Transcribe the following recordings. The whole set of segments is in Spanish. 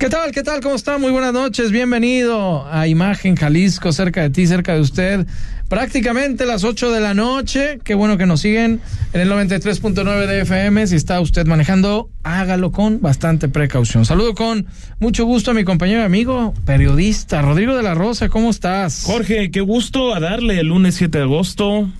¿Qué tal? ¿Qué tal? ¿Cómo está? Muy buenas noches. Bienvenido a Imagen Jalisco, cerca de ti, cerca de usted. Prácticamente las 8 de la noche. Qué bueno que nos siguen en el 93.9 de FM. Si está usted manejando, hágalo con bastante precaución. Saludo con mucho gusto a mi compañero y amigo, periodista Rodrigo de la Rosa. ¿Cómo estás? Jorge, qué gusto a darle el lunes 7 de agosto.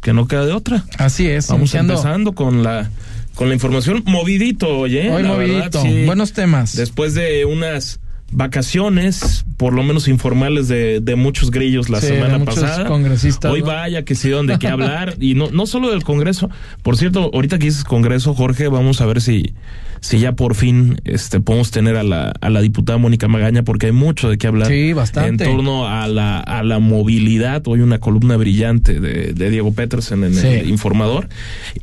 Que no queda de otra. Así es. Vamos empezando con la con la información movidito, oye. Hoy movidito. Buenos temas. Después de unas vacaciones, por lo menos informales de, de muchos grillos la semana pasada. Congresistas, Hoy vaya que sí donde qué hablar y no no solo del Congreso. Por cierto, ahorita que dices Congreso, Jorge, vamos a ver si si ya por fin este podemos tener a la, a la diputada Mónica Magaña porque hay mucho de qué hablar sí, bastante. en torno a la, a la movilidad. Hoy una columna brillante de, de Diego Petersen en Sí. el Informador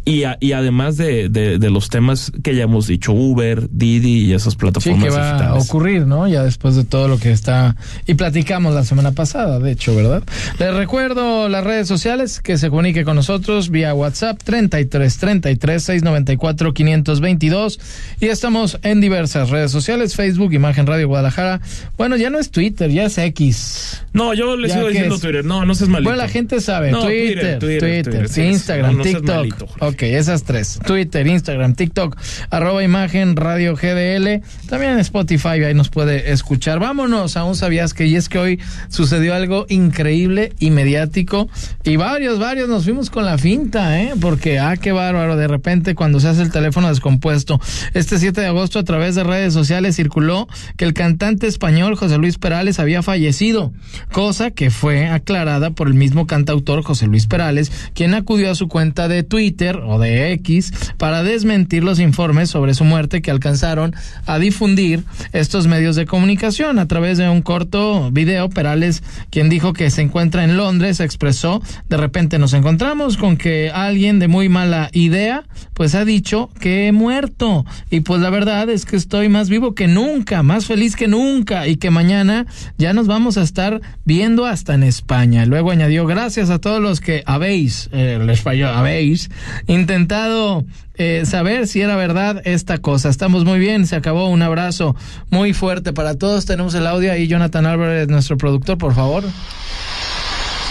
y, a- y además de, de, de los temas que ya hemos dicho, Uber, Didi y esas Sí, plataformas que va a digitales. ocurrir, ¿no? Ya después de todo lo que está. Y platicamos la semana pasada, de hecho, ¿verdad? Les recuerdo las redes sociales que se comunique con nosotros vía WhatsApp 33 33 694 522. Y estamos en diversas redes sociales: Facebook, Imagen Radio Guadalajara. Bueno, ya no es Twitter, ya es X. No, yo le sigo diciendo es- Twitter. No, no seas malito. Bueno, la gente sabe. No, Twitter, Twitter, Twitter, Twitter, Twitter, sí, Instagram. No, no TikTok. malito, ok, esas tres. Twitter, Instagram, TikTok, arroba imagen, radio GDL. También en Spotify, ahí nos puede escuchar. Vámonos a un sabías que y es que hoy sucedió algo increíble y mediático. Y varios, varios nos fuimos con la finta, ¿eh? Porque, ah, qué bárbaro. De repente, cuando se hace el teléfono descompuesto. Este 7 de agosto, a través de redes sociales, circuló que el cantante español José Luis Perales había fallecido. Cosa que fue aclarada por el mismo cantautor José Luis Perales, quien acudió a su cuenta de Twitter o de X para desmentir los informes sobre su muerte que alcanzaron a difundir estos medios de comunicación. A través de un corto video, Perales, quien dijo que se encuentra en Londres, expresó, de repente nos encontramos con que alguien de muy mala idea, pues ha dicho que he muerto. Y pues la verdad es que estoy más vivo que nunca, más feliz que nunca y que mañana ya nos vamos a estar viendo hasta en España. Luego añadió, gracias a todos los que habéis, eh, el español, habéis intentado eh, saber si era verdad esta cosa. Estamos muy bien, se acabó. Un abrazo muy fuerte para todos. Tenemos el audio ahí, Jonathan Álvarez, nuestro productor, por favor.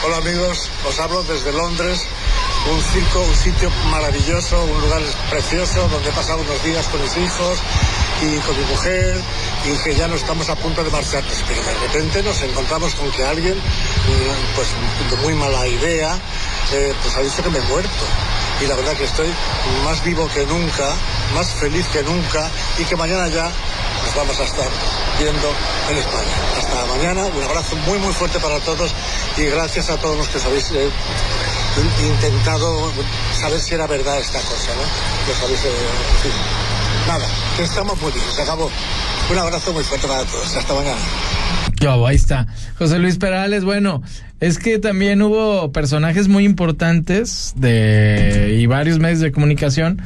Hola amigos, os hablo desde Londres, un circo, un sitio maravilloso, un lugar precioso donde he pasado unos días con mis hijos y con mi mujer y que ya no estamos a punto de marcharnos, pero de repente nos encontramos con que alguien, mm, pues de muy mala idea, eh, pues ha dicho que me he muerto. Y la verdad que estoy más vivo que nunca, más feliz que nunca y que mañana ya nos vamos a estar viendo en España. Hasta mañana, un abrazo muy muy fuerte para todos y gracias a todos los que os habéis eh, intentado saber si era verdad esta cosa, ¿no? Habéis, eh. Nada, que estamos muy bien, se acabó. Un abrazo muy fuerte para todos, hasta mañana. Yo, ahí está. José Luis Perales, bueno, es que también hubo personajes muy importantes de y varios medios de comunicación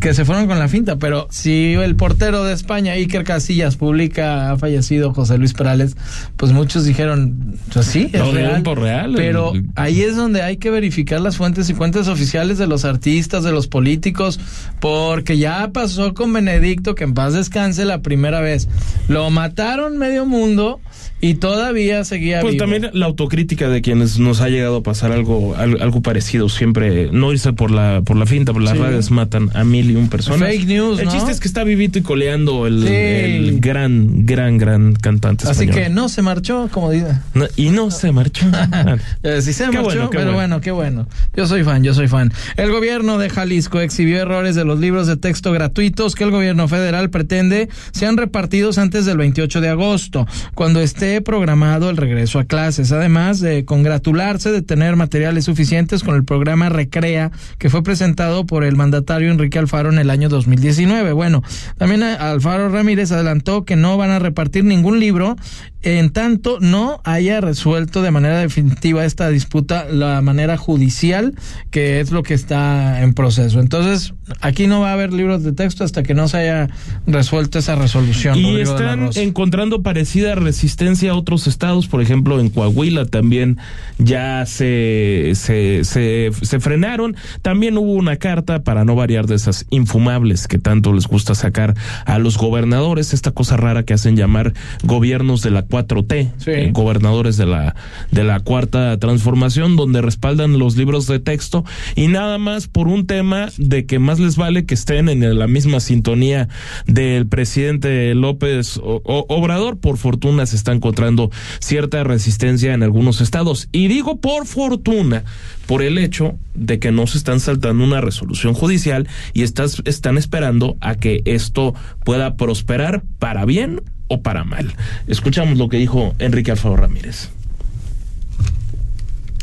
que se fueron con la finta, pero si el portero de España, Iker Casillas, publica ha fallecido José Luis Perales, pues muchos dijeron, pues sí, es real, real. Pero ahí es donde hay que verificar las fuentes y fuentes oficiales de los artistas, de los políticos, porque ya pasó con Benedicto, que en paz descanse la primera vez. Lo mataron medio mundo y todavía seguía Pues vivo. también la autocrítica de quienes nos ha llegado a pasar algo al- algo parecido siempre no irse por la por la finta por las Sí. redes matan a mil y un personas Fake news, el ¿no? chiste es que está vivito y coleando el, Sí. el gran gran gran cantante Así español. que no se marchó, como dice. No, y no se marchó sí se Qué marchó, bueno, qué pero bueno. bueno, qué bueno. Yo soy fan, yo soy fan. El gobierno de Jalisco exhibió errores de los libros de texto gratuitos que el gobierno federal pretende sean repartidos antes del 28 de agosto, cuando esté programado el regreso a clases. Además de congratularse de tener materiales suficientes con el programa Recrea, que fue presentado por el mandatario Enrique Alfaro Alfaro en el año 2019. Bueno, también Alfaro Ramírez adelantó que no van a repartir ningún libro en tanto no haya resuelto de manera definitiva esta disputa la manera judicial, que es lo que está en proceso. Entonces, aquí no va a haber libros de texto hasta que no se haya resuelto esa resolución. Y están encontrando parecida resistencia a otros estados, por ejemplo, en Coahuila también ya se, se, se, se frenaron. También hubo una carta para no variar de esas infumables que tanto les gusta sacar a los gobernadores, esta cosa rara que hacen llamar gobiernos de la 4T, eh, gobernadores de la, de la cuarta transformación, donde respaldan los libros de texto y nada más por un tema de que más les vale que estén en la misma sintonía del presidente López Obrador. Por fortuna se está encontrando cierta resistencia en algunos estados. Y digo por fortuna, por el hecho de que no se están saltando una resolución judicial y están esperando a que esto pueda prosperar para bien o para mal. Escuchamos lo que dijo Enrique Alfaro Ramírez.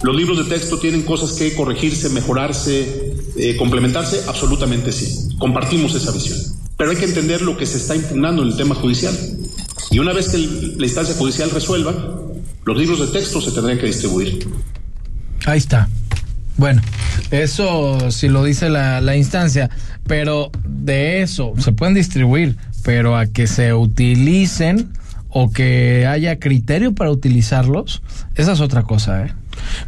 ¿Los libros de texto tienen cosas que corregirse, mejorarse, eh, complementarse? Absolutamente sí. Compartimos esa visión. Pero hay que entender lo que se está impugnando en el tema judicial. Y una vez que la instancia judicial resuelva, los libros de texto se tendrán que distribuir. Ahí está. Bueno, eso si lo dice la, la instancia, pero de eso se pueden distribuir, pero a que se utilicen o que haya criterio para utilizarlos, esa es otra cosa, ¿eh?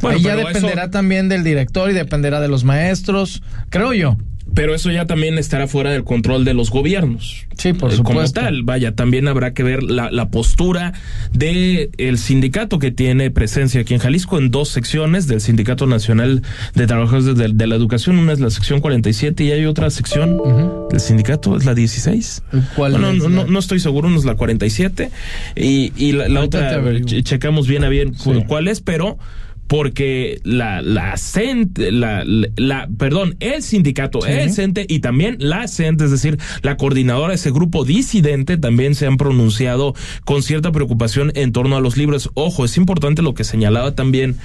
Bueno, Ahí ya dependerá también del director y dependerá de los maestros, creo yo. Pero eso ya también estará fuera del control de los gobiernos. Sí, por eh, supuesto. Como tal, vaya, también habrá que ver la, la postura del el sindicato que tiene presencia aquí en Jalisco en dos secciones del Sindicato Nacional de Trabajadores de, la Educación. Una es la sección 47 y hay otra sección del sindicato, es la 16. ¿Cuál no, no, no, estoy seguro, una es la 47 y, y la, otra, checamos bien a bien cuál es, pero porque la la, la, la, perdón el sindicato el CENTE y también la CENTE es decir la coordinadora de ese grupo disidente también se han pronunciado con cierta preocupación en torno a los libros. Ojo es importante lo que señalaba también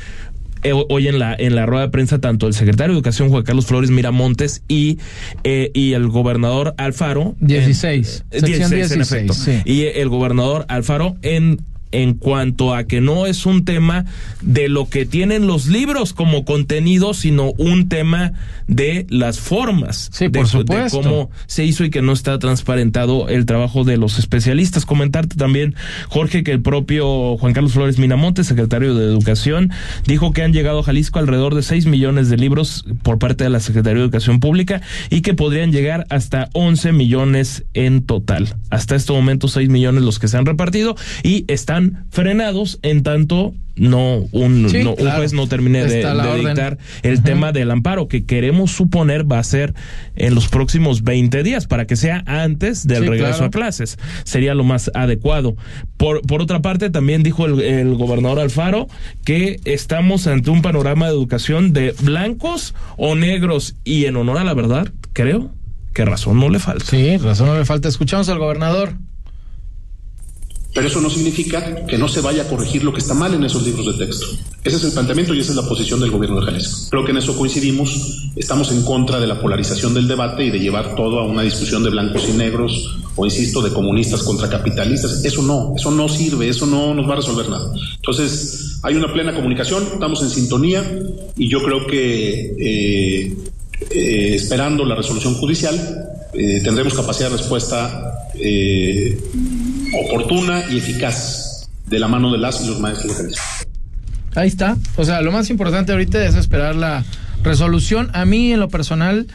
eh, hoy en la en la rueda de prensa tanto el secretario de Educación Juan Carlos Flores Miramontes y eh, y el gobernador Alfaro 16 en, 16, en efecto. y el gobernador Alfaro en en cuanto a que no es un tema de lo que tienen los libros como contenido, sino un tema de las formas sí, de, por supuesto. de cómo se hizo y que no está transparentado el trabajo de los especialistas. Comentarte también, Jorge, que el propio Juan Carlos Flores Minamonte, secretario de Educación, dijo que han llegado a Jalisco alrededor de 6 millones de libros por parte de la Secretaría de Educación Pública y que podrían llegar hasta 11 millones en total. Hasta este momento 6 millones los que se han repartido y están frenados en tanto no un, no, juez no termine de, dictar el tema del amparo que queremos suponer va a ser en los próximos 20 días para que sea antes del regreso a clases. Sería lo más adecuado. Por por otra parte también dijo el, el gobernador Alfaro que estamos ante un panorama de educación de blancos o negros y en honor a la verdad creo que razón no le falta. Sí razón no le falta. Escuchamos al gobernador pero eso no significa que no se vaya a corregir lo que está mal en esos libros de texto. Ese es el planteamiento y esa es la posición del gobierno de Jalisco. Creo que en eso coincidimos. Estamos en contra de la polarización del debate y de llevar todo a una discusión de blancos y negros o, insisto, de comunistas contra capitalistas. Eso no, eso no sirve, eso no nos va a resolver nada. Entonces, hay una plena comunicación, estamos en sintonía y yo creo que eh, eh, esperando la resolución judicial eh, tendremos capacidad de respuesta oportuna y eficaz de la mano de las y los maestros de Ahí está. O sea, lo más importante ahorita es esperar la resolución. A mí, en lo personal,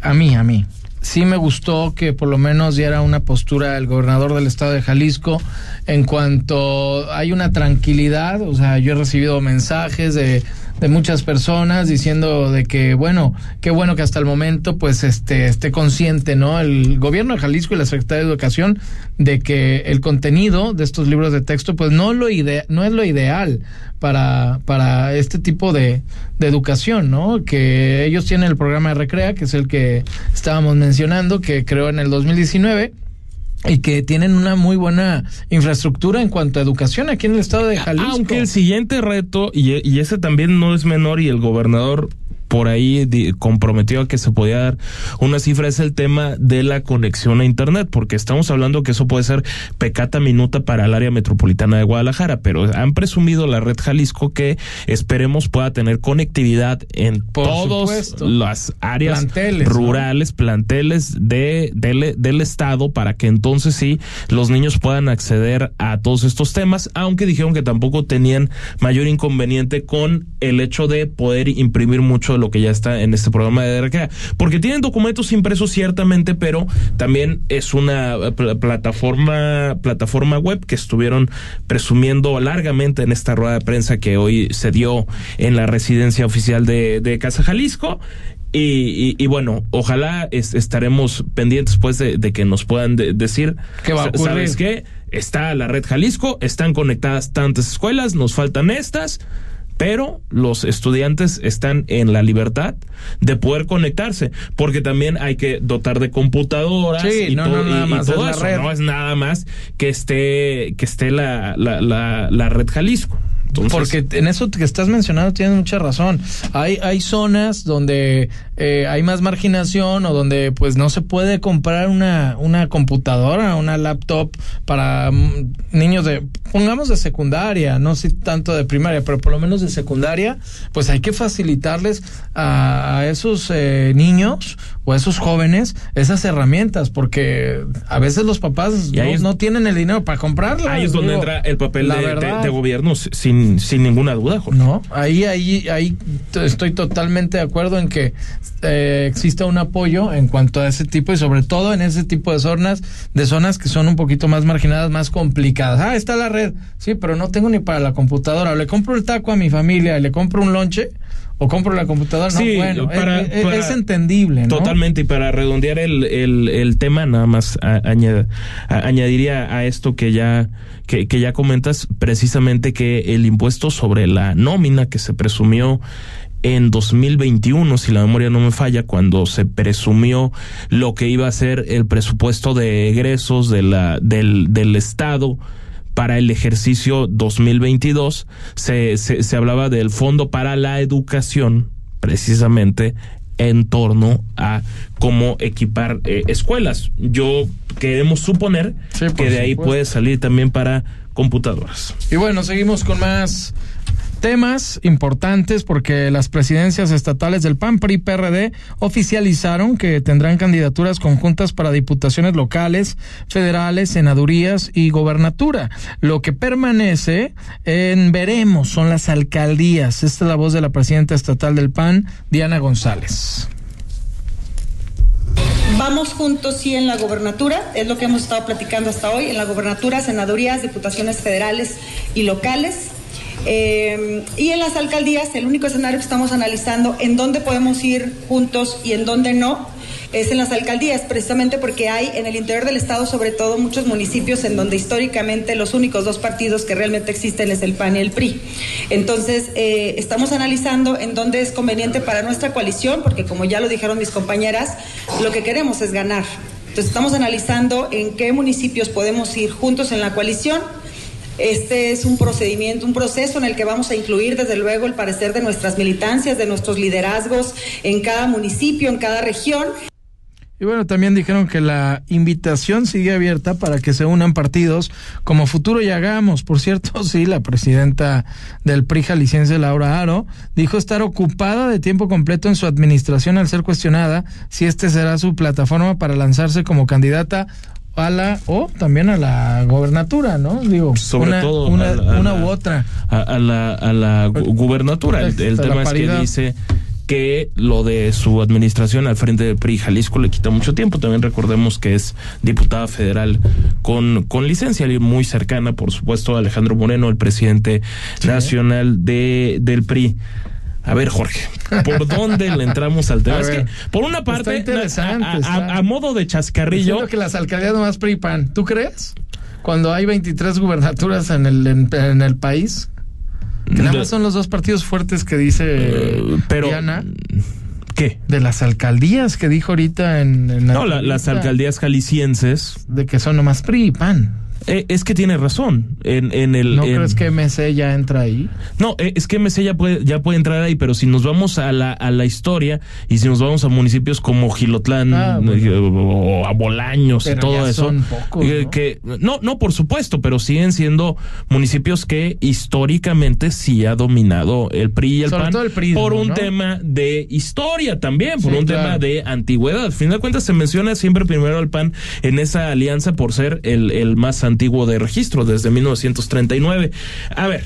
a mí, a mí, sí me gustó que por lo menos diera una postura el gobernador del estado de Jalisco en cuanto hay una tranquilidad. O sea, yo he recibido mensajes de de muchas personas diciendo de que bueno, qué bueno que hasta el momento pues este esté consciente, ¿no? El gobierno de Jalisco y la Secretaría de Educación de que el contenido de estos libros de texto pues no lo ide no es lo ideal para para este tipo de, de educación, ¿no? Que ellos tienen el programa de Recrea, que es el que estábamos mencionando, que creó en el 2019 y que tienen una muy buena infraestructura en cuanto a educación aquí en el estado de Jalisco. Aunque el siguiente reto, y, y ese también no es menor, y el gobernador por ahí comprometió a que se podía dar una cifra. Es el tema de la conexión a internet, porque estamos hablando que eso puede ser pecata minuta para el área metropolitana de Guadalajara, pero han presumido la red Jalisco que esperemos pueda tener conectividad en todas las áreas rurales, planteles de, del, del estado, para que entonces sí los niños puedan acceder a todos estos temas, aunque dijeron que tampoco tenían mayor inconveniente con el hecho de poder imprimir mucho lo que ya está en este programa de RCA. Porque tienen documentos impresos ciertamente, pero también es una eh, plataforma, plataforma web que estuvieron presumiendo largamente en esta rueda de prensa que hoy se dio en la residencia oficial de, Casa Jalisco. Y, bueno, ojalá estaremos pendientes pues de, que nos puedan decir, ¿Qué va a ocurrir? ¿sabes qué? Está la red Jalisco, están conectadas tantas escuelas, nos faltan estas pero los estudiantes están en la libertad de poder conectarse, porque también hay que dotar de computadoras y, todo, eso. No es nada más que esté, que esté la, la, la, la red Jalisco. Porque en eso que estás mencionando tienes mucha razón. Hay, hay zonas donde eh, hay más marginación o donde pues no se puede comprar una, una computadora, una laptop para mm, niños de, pongamos de secundaria, no sé tanto de primaria, pero por lo menos de secundaria, pues hay que facilitarles a, esos eh, niños o a esos jóvenes esas herramientas, porque a veces los papás no, tienen el dinero para comprarlas. Ahí es donde entra el papel de, de, gobierno sin sin, ninguna duda, Jorge. No, ahí, ahí, ahí estoy totalmente de acuerdo en que eh, exista un apoyo en cuanto a ese tipo y sobre todo en ese tipo de zonas, de zonas que son un poquito más marginadas, más complicadas. Ah, está la red, sí, pero no tengo ni para la computadora. Le compro el taco a mi familia, le compro un lonche o compro la computadora. no, bueno, es, entendible. Totalmente, y para redondear el, el, el tema, nada más añadiría a esto que ya, que, que ya comentas, precisamente que el impuesto sobre la nómina que se presumió en 2021, si la memoria no me falla, cuando se presumió lo que iba a ser el presupuesto de egresos de la, del, del Estado para el ejercicio 2022 se, se, se hablaba del Fondo para la Educación, precisamente en torno a cómo equipar eh, escuelas. Yo queremos suponer que de ahí puede salir también para computadoras. Y bueno, seguimos con más temas importantes porque las presidencias estatales del PAN, PRI, PRD oficializaron que tendrán candidaturas conjuntas para diputaciones locales, federales, senadurías y gobernatura. Lo que permanece en veremos son las alcaldías. Esta es la voz de la presidenta estatal del PAN, Diana González. Vamos juntos, sí, en la gobernatura, es lo que hemos estado platicando hasta hoy, en la gobernatura, senadurías, diputaciones federales y locales. Eh, y en las alcaldías, el único escenario que estamos analizando en dónde podemos ir juntos y en dónde no, es en las alcaldías, precisamente porque hay en el interior del Estado, sobre todo, muchos municipios en donde históricamente los únicos dos partidos que realmente existen es el PAN y el PRI. Entonces, eh, estamos analizando en dónde es conveniente para nuestra coalición, porque como ya lo dijeron mis compañeras, lo que queremos es ganar. Entonces, estamos analizando en qué municipios podemos ir juntos en la coalición este es un procedimiento, un proceso en el que vamos a incluir desde luego el parecer de nuestras militancias, de nuestros liderazgos en cada municipio, en cada región. Y bueno, también dijeron que la invitación sigue abierta para que se unan partidos como Futuro y Hagamos. Por cierto, sí, la presidenta del PRI jalisciense, Laura Aro, dijo estar ocupada de tiempo completo en su administración al ser cuestionada si este será su plataforma para lanzarse como candidata a la o también a la gobernatura, ¿no? Digo, sobre una, todo una, u otra. A, la, a la gubernatura. El, tema es que dice que lo de su administración al frente del PRI Jalisco le quita mucho tiempo. También recordemos que es diputada federal con, con licencia muy cercana, por supuesto, a Alejandro Moreno, el presidente nacional de, del PRI. A ver, Jorge, ¿por dónde le entramos al tema? es que, por una parte, a, modo de chascarrillo. que las alcaldías no más PRI-PAN. ¿Tú crees? Cuando hay 23 gubernaturas en el, en, el país. Que nada más son los dos partidos fuertes que dice eh, pero, Diana. ¿Qué? De las alcaldías que dijo ahorita en. no, las alcaldías jaliscienses. De que son nomás PRI y PAN. Eh, es que tiene razón. En, en el, ¿No en- crees que MC ya entra ahí? No, eh, es que MC ya puede, ya puede entrar ahí, pero si nos vamos a la, a la historia y si nos vamos a municipios como Gilotlán Ah, bueno. eh, o a Bolaños y Pero todo ya eso. son pocos, eh, ¿no? que, no, no, por supuesto, pero siguen siendo municipios que históricamente sí ha dominado el PRI y el Sobre PAN todo el prismo, por un ¿no? tema de historia también, por Sí, un claro. tema de antigüedad. Al final de cuentas se menciona siempre primero al PAN en esa alianza por ser el, el más antiguo de registro desde 1939. A ver,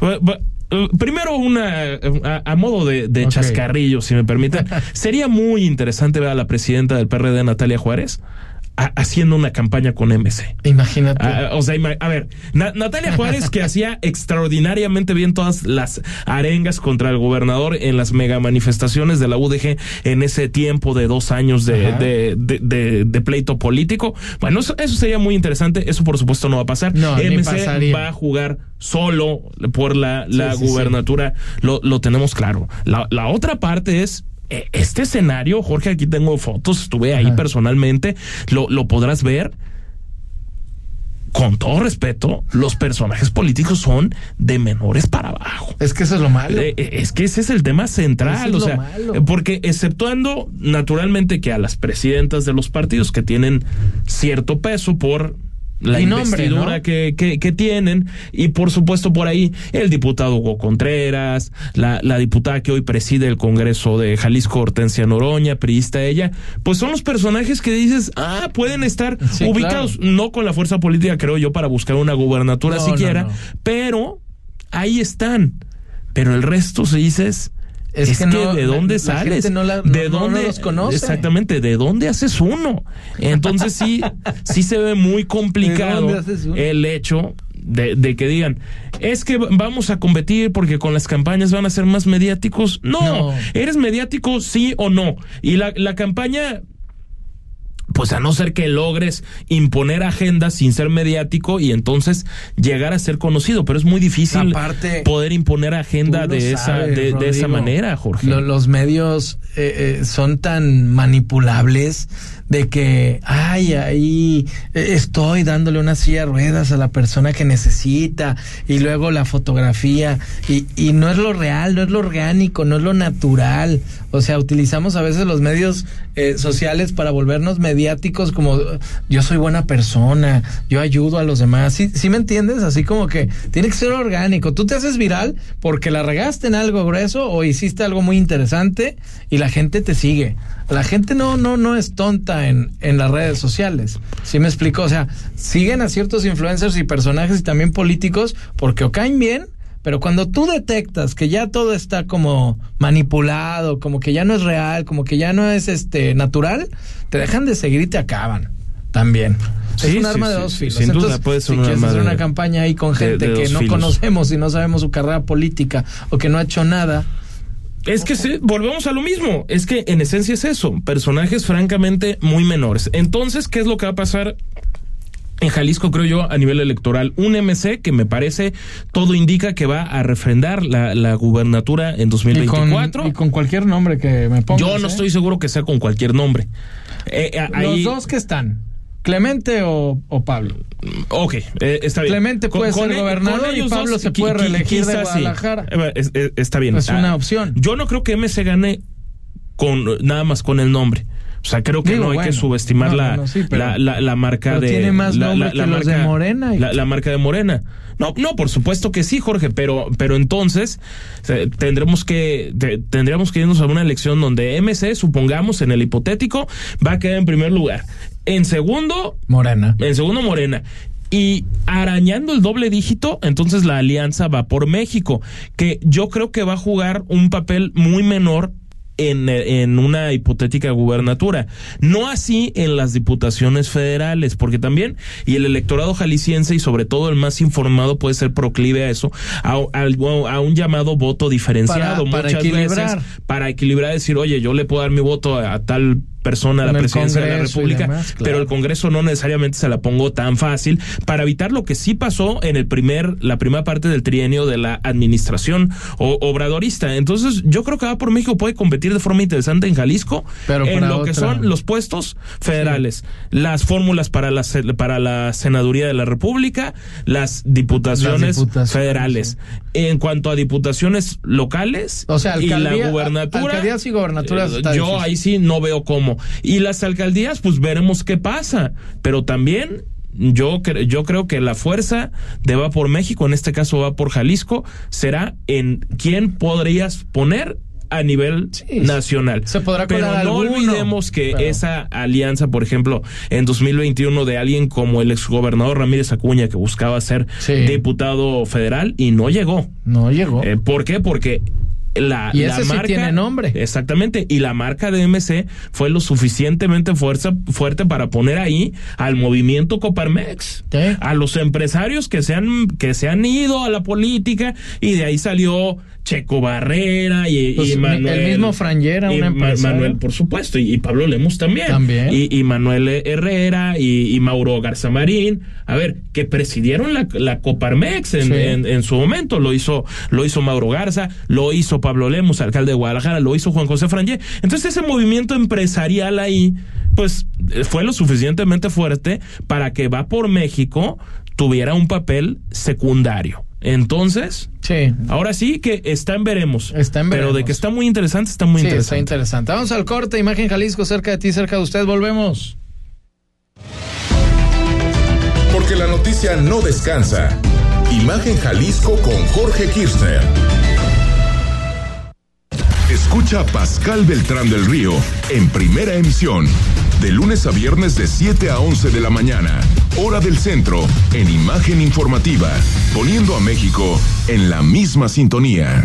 eh, Primero, una a, a modo de, de chascarrillo, si me permiten. Sería muy interesante ver a la presidenta del PRD, Natalia Juárez, a- haciendo una campaña con MC. Imagínate. Ah, o sea, a ver, Na- Natalia Juárez que hacía extraordinariamente bien todas las arengas contra el gobernador en las mega manifestaciones de la UDG en ese tiempo de dos años de, Ajá. de, de- de- de pleito político. Bueno, eso, eso sería muy interesante. Eso por supuesto no va a pasar. No, MC va a jugar solo por la, la Sí, sí, sí. gubernatura. Lo, lo tenemos claro. La, la otra parte es este escenario, Jorge, aquí tengo fotos, estuve ahí Ajá. personalmente, lo, lo podrás ver. Con todo respeto, los personajes políticos son de menores para abajo. es que eso es lo malo. Eh, eh, Es que ese es el tema central, es o lo sea, malo. eh, porque exceptuando naturalmente que a las presidentas de los partidos que tienen cierto peso por la Y nombre, investidura ¿no? que, que, que tienen y por supuesto por ahí el diputado Hugo Contreras, la, la diputada que hoy preside el Congreso de Jalisco, Hortensia Noroña, priista ella, pues son los personajes que dices, ah, pueden estar Sí, ubicados, no con la fuerza política creo yo para buscar una gubernatura no, siquiera, no. pero ahí están. Pero el resto se dices. Es Es, que que, no, de dónde la sales, no la- de no- no dónde los conoce. exactamente, de dónde haces uno. Entonces sí, sí se ve muy complicado ¿De dónde el hecho de, de que digan es que vamos a competir porque con las campañas van a ser más mediáticos. No, No. eres mediático sí o no. Y la, la campaña pues a no ser que logres imponer agendas sin ser mediático y entonces llegar a ser conocido, pero es muy difícil Aparte, poder imponer agenda de esa de, de esa manera, Jorge. Lo- los medios eh, eh, son tan manipulables de que, ay, ahí estoy dándole una silla de ruedas a la persona que necesita y luego la fotografía y, y no es lo real, no es lo orgánico, no es lo natural. O sea, utilizamos a veces los medios eh, sociales para volvernos mediáticos como yo soy buena persona, yo ayudo a los demás. ¿Sí, sí me entiendes? Así como que tiene que ser orgánico. Tú te haces viral porque la regaste en algo grueso o hiciste algo muy interesante y la gente te sigue. La gente no, no, no es tonta en, en las redes sociales. ¿Sí me explico? O sea, siguen a ciertos influencers y personajes y también políticos porque o caen bien, pero cuando tú detectas que ya todo está como manipulado, como que ya no es real, como que ya no es este natural, te dejan de seguir y te acaban también. es un sí, arma de dos sí, filos. sin duda Entonces, puede ser si quieres hacer una campaña ahí con gente de que no filos. conocemos y no sabemos su carrera política o que no ha hecho nada, Es que sí, volvemos a lo mismo. Es que en esencia es eso. Personajes francamente muy menores. Entonces, ¿qué es lo que va a pasar? En Jalisco, creo yo, a nivel electoral, un MC que me parece, todo indica que va a refrendar la, la gubernatura en y con, 2024. y con cualquier nombre que me pongas. yo no ¿eh? estoy seguro que sea con cualquier nombre. Eh, a- Los ahí- dos que están, Clemente o, o Pablo. Ok, eh, está bien. Clemente puede ser e- gobernador y Pablo se puede reelegir de sí. Guadalajara. Eh, es- es- está bien. Es una opción. Yo no creo que MC gane con nada más con el nombre. O sea, creo que Digo, no hay que subestimar no, la, no, no, sí, pero- la, la, la marca de. tiene más la, nombre que los de Morena y- La, la marca de Morena. No, no, por supuesto que sí, Jorge, pero, pero entonces eh, tendremos que te- tendríamos que irnos a una elección donde MC, supongamos, en el hipotético, va a quedar en primer lugar. En segundo, Morena. en segundo Morena. Y arañando el doble dígito, entonces la alianza va por México, que yo creo que va a jugar un papel muy menor en, en una hipotética gubernatura. No así en las diputaciones federales, porque también, y el electorado jalisciense y sobre todo el más informado puede ser proclive a eso, a, a- a un llamado voto diferenciado. Para- para Muchas equilibrar. veces para equilibrar, decir, oye, yo le puedo dar mi voto a, a tal persona a la presidencia de la República, demás, claro. pero el Congreso no necesariamente se la pongo tan fácil para evitar lo que sí pasó en el primer, la primera parte del trienio de la administración o- obradorista. Entonces, yo creo que va por México puede competir de forma interesante en Jalisco Pero en lo que son los puestos federales, las fórmulas para la para la senaduría de la República, las diputaciones, Las diputaciones, federales. En cuanto a diputaciones locales O sea, y la gubernatura, alcaldías y gobernaturas eh, yo ahí sí no veo cómo. Y las alcaldías, pues veremos qué pasa. Pero también yo, yo creo que la fuerza de Va por México, en este caso va por Jalisco, será en quién podrías poner a nivel Sí, nacional. se podrá Pero no alguno, olvidemos que pero- esa alianza, por ejemplo, en 2021 de alguien como el exgobernador Ramírez Acuña que buscaba ser Sí. diputado federal y no llegó. No llegó. Eh, ¿Por qué? Porque la, Y la sí marca tiene nombre. Exactamente, y la marca de MC fue lo suficientemente fuerza, fuerte para poner ahí al movimiento Coparmex, Sí. a los empresarios que se han que se han ido a la política y de ahí salió Checo Barrera y, Pues, Manuel el mismo Frangera, y un Ma- empresario. Manuel, por supuesto, y, y Pablo Lemos también. También. Y, y Manuel Herrera y, Mauro Garzamarín, a ver, que presidieron la, la Coparmex en, Sí. en- en su momento, lo hizo, lo hizo Mauro Garza, lo hizo Pablo Lemos, alcalde de Guadalajara, lo hizo Juan José Frangé. Entonces ese movimiento empresarial ahí, pues eh, fue lo suficientemente fuerte para que va por México tuviera un papel secundario. Entonces, Sí. ahora sí que está en veremos. Está en Pero de veremos. que está muy interesante, está muy sí, está interesante. interesante. Vamos al corte. Imagen Jalisco, cerca de ti, cerca de usted. Volvemos. Porque la noticia no descansa. Imagen Jalisco con Jorge Kirchner. Escucha a Pascal Beltrán del Río en primera emisión, de lunes a viernes de 7 a 11 de la mañana, hora del centro, en Imagen Informativa, poniendo a México en la misma sintonía.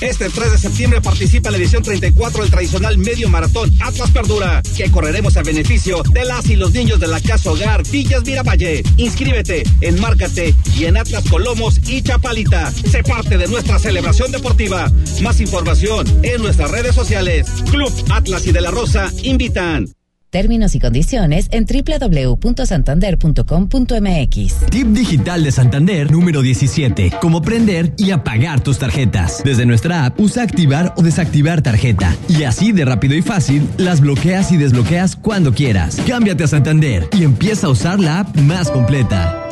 Este 3 de septiembre participa en la edición 34 del tradicional medio maratón Atlas Perdura, que correremos a beneficio de las y los niños de la Casa Hogar Villas Miravalle. Inscríbete, enmárcate y en Atlas Colomos y Chapalita. Sé parte de nuestra celebración deportiva. Más información en nuestras redes sociales. Club Atlas y de la Rosa invitan. Términos y condiciones en www.santander.com.mx. Tip digital de Santander número 17. Cómo prender y apagar tus tarjetas. Desde nuestra app, usa activar o desactivar tarjeta. Y así de rápido y fácil, las bloqueas y desbloqueas cuando quieras. Cámbiate a Santander y empieza a usar la app más completa.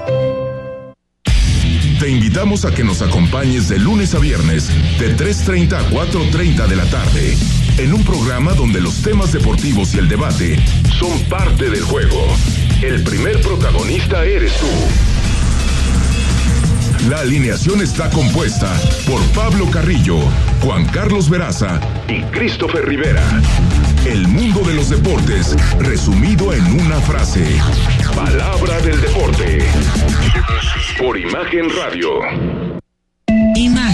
Te invitamos a que nos acompañes de lunes a viernes, de 3.30 a 4.30 de la tarde, en un programa donde los temas deportivos y el debate son parte del juego. El primer protagonista eres tú. La alineación está compuesta por Pablo Carrillo, Juan Carlos Veraza y Christopher Rivera. El mundo de los deportes, resumido en una frase. Palabra del deporte. Por Imagen Radio. Imagen.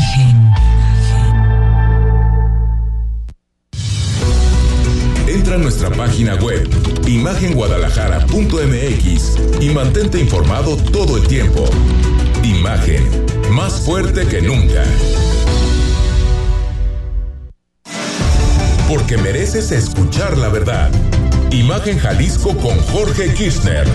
Nuestra página web, imagenguadalajara.mx y mantente informado todo el tiempo. Imagen, más fuerte que nunca. Porque mereces escuchar la verdad. Imagen Jalisco con Jorge Kirchner.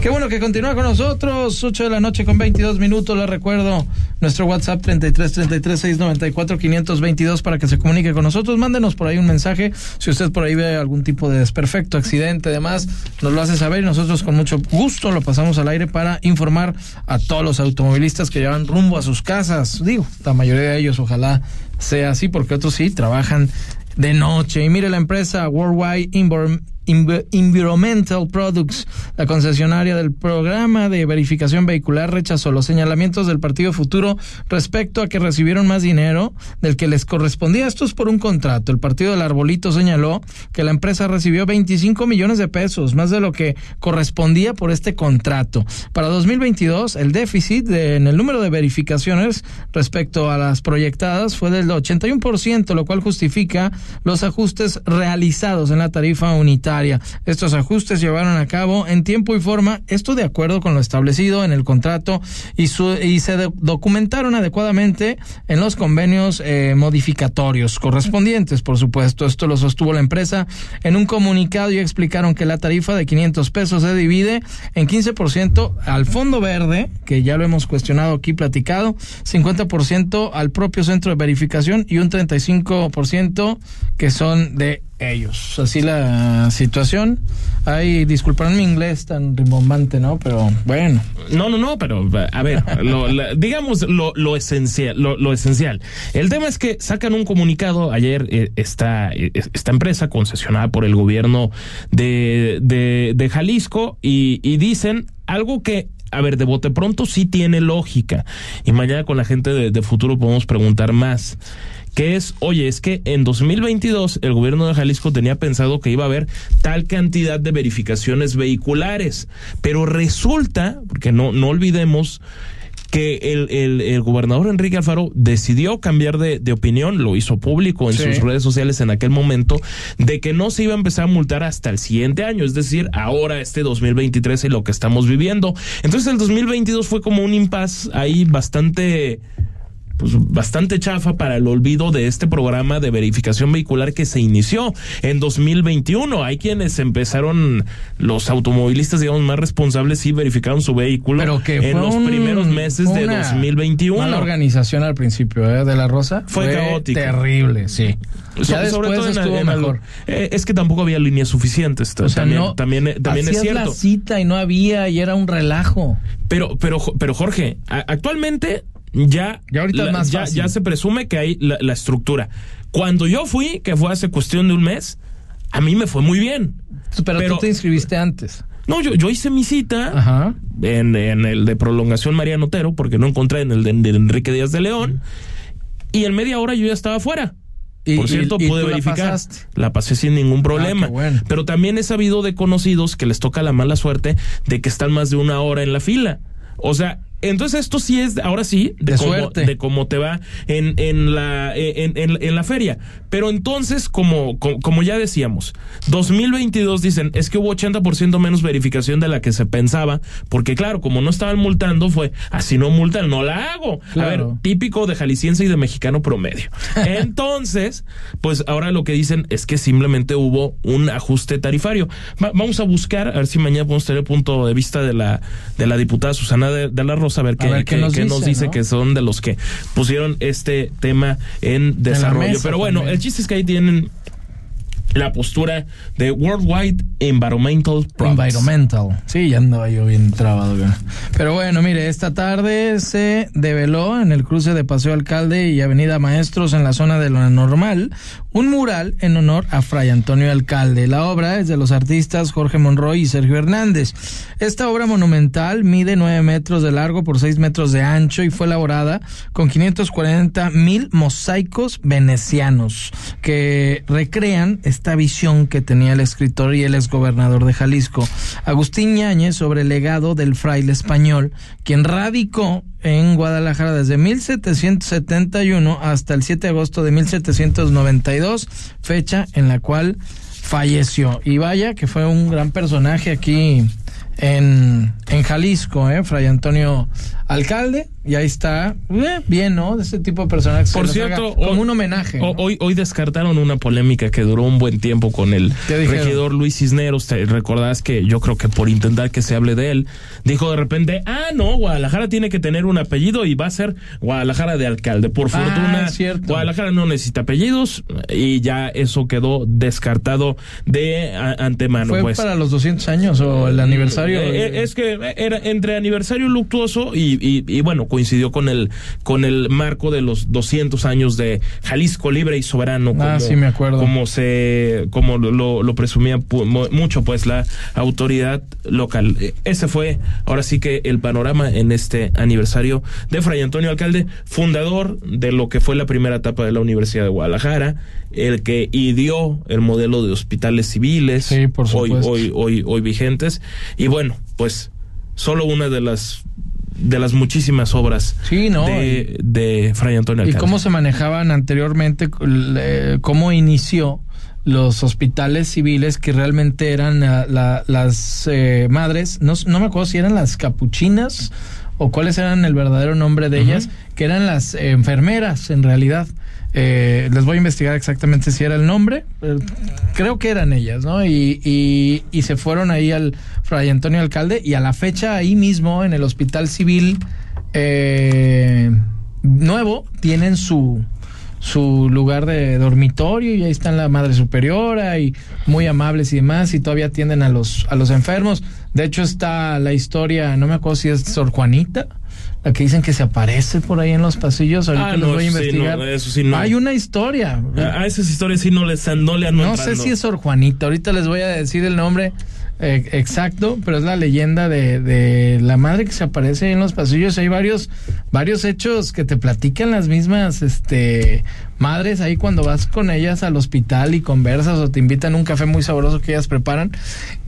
Qué bueno que continúa con nosotros. 8 de la noche con 22 minutos. Les recuerdo nuestro WhatsApp 33 33 694 522 para que se comunique con nosotros. Mándenos por ahí un mensaje. Si usted por ahí ve algún tipo de desperfecto, accidente, demás, nos lo hace saber y nosotros con mucho gusto lo pasamos al aire para informar a todos los automovilistas que llevan rumbo a sus casas. Digo, la mayoría de ellos ojalá sea así porque otros sí trabajan de noche. Y mire la empresa Worldwide Inborn Environmental Products, la concesionaria del programa de verificación vehicular, rechazó los señalamientos del Partido Futuro respecto a que recibieron más dinero del que les correspondía. Esto es por un contrato. El Partido del Arbolito señaló que la empresa recibió 25 millones de pesos, más de lo que correspondía por este contrato. Para 2022, el déficit en el número de verificaciones respecto a las proyectadas fue del 81%, lo cual justifica los ajustes realizados en la tarifa unitaria. Estos ajustes llevaron a cabo en tiempo y forma, esto de acuerdo con lo establecido en el contrato y, y se documentaron adecuadamente en los convenios eh, modificatorios correspondientes, por supuesto. Esto lo sostuvo la empresa en un comunicado y explicaron que la tarifa de 500 pesos se divide en 15% al Fondo Verde, que ya lo hemos cuestionado aquí, platicado, 50% al propio centro de verificación y un 35% que son de ellos. Así la situación. Ay, disculpen mi inglés tan rimbombante, ¿no? Pero bueno. No, no, no, pero a ver, digamos lo, lo esencial, lo, esencial. El tema es que sacan un comunicado ayer eh, esta, eh, esta empresa concesionada por el gobierno de, de, de Jalisco y, y dicen algo que a ver, de bote pronto sí tiene lógica. Y mañana con la gente de, de futuro podemos preguntar más que es, oye, es que en 2022 el gobierno de Jalisco tenía pensado que iba a haber tal cantidad de verificaciones vehiculares, pero resulta, porque no, no olvidemos, que el, el, el, gobernador Enrique Alfaro decidió cambiar de, de opinión, lo hizo público en sus redes sociales en aquel momento, de que no se iba a empezar a multar hasta el siguiente año, es decir, ahora este 2023 y lo que estamos viviendo. Entonces el 2022 fue como un impas ahí bastante pues bastante chafa para el olvido de este programa de verificación vehicular que se inició en 2021. Hay quienes empezaron, los automovilistas, digamos, más responsables y verificaron su vehículo en los primeros meses de 2021. La organización al principio ¿eh? de la Rosa fue, caótica. Terrible, sí. Ya sobre, todo estuvo mejor. Eh, es que tampoco había líneas suficientes. O sea, también, también, también es cierto. la cita y no había y era un relajo. Pero, pero, pero Jorge, actualmente ya, ya, se presume que hay la, estructura. Cuando yo fui, que fue hace cuestión de un mes, a mí me fue muy bien. Pero, tú te inscribiste antes. No, yo, yo hice mi cita En, el de prolongación Mariano Otero, porque no encontré en el de, Enrique Díaz de León, y en media hora yo ya estaba fuera. Por cierto, pude verificar. La, pasé sin ningún ah, problema. Pero también he sabido de conocidos que les toca la mala suerte de que están más de una hora en la fila. O sea, entonces esto sí es, ahora sí, de, cómo, de cómo te va en, en, la, en, en, la feria. Pero entonces, como, como, ya decíamos, 2022 dicen, es que hubo 80% menos verificación de la que se pensaba, porque claro, como no estaban multando, fue, así no multan, no la hago. A ver, típico de jalisciense y de mexicano promedio. Entonces, pues ahora lo que dicen es que simplemente hubo un ajuste tarifario. vamos a buscar, a ver si mañana podemos tener punto de vista de la, de la diputada Susana de, de la Rosa a ver qué, nos, dice, que son de los que pusieron este tema en desarrollo. Pero bueno, el chiste es que ahí tienen la postura de Worldwide Environmental Environmental. Sí, ya andaba yo bien trabado. Pero bueno, mire, esta tarde se develó en el cruce de Paseo Alcalde y Avenida Maestros en la zona de lo normal un mural en honor a Fray Antonio Alcalde. La obra es de los artistas Jorge Monroy y Sergio Hernández. Esta obra monumental mide nueve metros de largo por seis metros de ancho y fue elaborada con 540 mil mosaicos venecianos que recrean esta visión que tenía el escritor y el exgobernador de Jalisco, Agustín Ñáñez, sobre el legado del fraile español, quien radicó en Guadalajara desde 1771 hasta el 7 de agosto de 1792, fecha en la cual falleció. Y vaya que fue un gran personaje aquí en, en Jalisco, ¿eh? Fray Antonio Alcalde, y ahí está, eh, bien, ¿no? De ese tipo de personajes. Por cierto, como un homenaje. Hoy, hoy descartaron una polémica que duró un buen tiempo con el regidor Luis Cisneros. Te recordás que yo creo que por intentar que se hable de él, dijo de repente, ah, no, Guadalajara tiene que tener un apellido y va a ser Guadalajara de alcalde. Por ah, fortuna, Guadalajara no necesita apellidos y ya eso quedó descartado de antemano. ¿Fue pues. para los 200 años o el aniversario? Eh, eh, es que era entre aniversario luctuoso y, y, y bueno, coincidió con el, con el marco de los 200 años de Jalisco libre y soberano. Ah, sí, me acuerdo. Como se, como lo, lo presumía mucho, pues, la autoridad local. Ese fue, ahora sí que el panorama en este aniversario de Fray Antonio Alcalde, fundador de lo que fue la primera etapa de la Universidad de Guadalajara, el que ideó el modelo de hospitales civiles, hoy, hoy, hoy, hoy vigentes, y bueno, pues solo una de las de las muchísimas obras de, de, Fray Antonio Alcalde. ¿Y cómo se manejaban anteriormente? ¿Cómo inició los hospitales civiles que realmente eran las eh, madres? No, no me acuerdo si eran las capuchinas o cuáles eran el verdadero nombre de ellas, que eran las enfermeras en realidad. Eh, les voy a investigar exactamente si era el nombre. creo que eran ellas, ¿no? Y, y, se fueron ahí al Fray Antonio Alcalde y a la fecha ahí mismo en el Hospital Civil eh, Nuevo tienen su su lugar de dormitorio y ahí están la madre superiora y muy amables y demás y todavía atienden a los a los enfermos. De hecho está la historia, no me acuerdo si es Sor Juanita la que dicen que se aparece por ahí en los pasillos. Ahorita ah, los voy a investigar. Hay una historia. A, esas historias sí no, les, no le han No sé si es Sor Juanita. Ahorita les voy a decir el nombre eh, exacto, pero es la leyenda de, de, la madre que se aparece ahí en los pasillos. Hay varios, varios hechos que te platican las mismas este, madres ahí cuando vas con ellas al hospital y conversas o te invitan a un café muy sabroso que ellas preparan.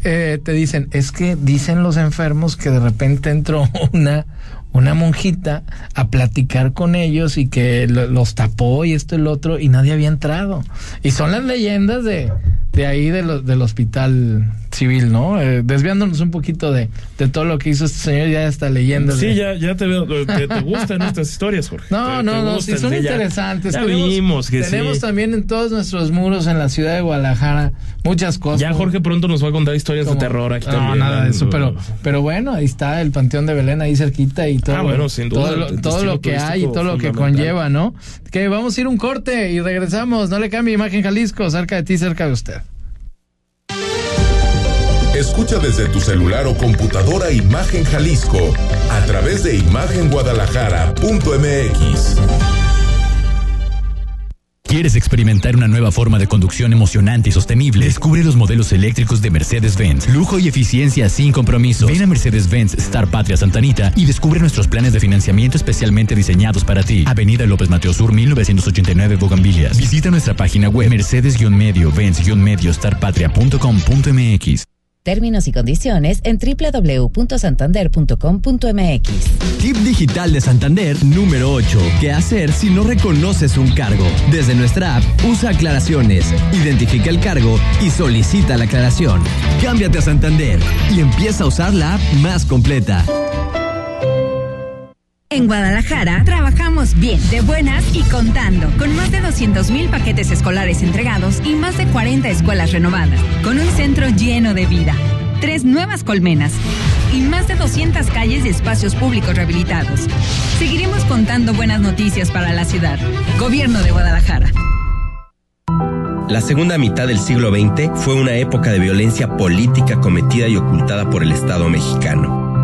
Eh, te dicen, es que dicen los enfermos que de repente entró una una monjita a platicar con ellos y que los tapó y esto y el otro y nadie había entrado. Y son las leyendas de, de ahí de del hospital civil, ¿no? Eh, desviándonos un poquito de, de, todo lo que hizo este señor, ya está leyendo. Sí, ya, ya te veo, te, te gustan estas historias, Jorge. No, no, no, sí son interesantes. Ya tenemos, que tenemos también en todos nuestros muros en la ciudad de Guadalajara muchas cosas. Ya Jorge pronto nos va a contar historias de terror aquí no, nada de eso, pero, pero bueno, ahí está el Panteón de Belén ahí cerquita y todo, ah, bueno, sin duda, todo, lo, todo lo que hay y todo lo que conlleva, ¿no? Que vamos a ir un corte y regresamos, no le cambie imagen Jalisco, cerca de ti, cerca de usted. Escucha desde tu celular o computadora Imagen Jalisco a través de imagenguadalajara.mx. ¿Quieres experimentar una nueva forma de conducción emocionante y sostenible? Descubre los modelos eléctricos de Mercedes-Benz. Lujo y eficiencia sin compromiso. Ven a Mercedes-Benz Star Patria Santanita y descubre nuestros planes de financiamiento especialmente diseñados para ti. Avenida López Mateo Sur 1989 Bogambilias. Visita nuestra página web mercedes-medio benz-medio starpatria.com.mx. Términos y condiciones en www.santander.com.mx. Tip digital de Santander número 8. ¿Qué hacer si no reconoces un cargo? Desde nuestra app, usa aclaraciones, identifica el cargo y solicita la aclaración. Cámbiate a Santander y empieza a usar la app más completa. En Guadalajara trabajamos bien, de buenas y contando, con más de 200.000 paquetes escolares entregados y más de 40 escuelas renovadas, con un centro lleno de vida, tres nuevas colmenas y más de 200 calles y espacios públicos rehabilitados. Seguiremos contando buenas noticias para la ciudad. Gobierno de Guadalajara. La segunda mitad del siglo XX fue una época de violencia política cometida y ocultada por el Estado mexicano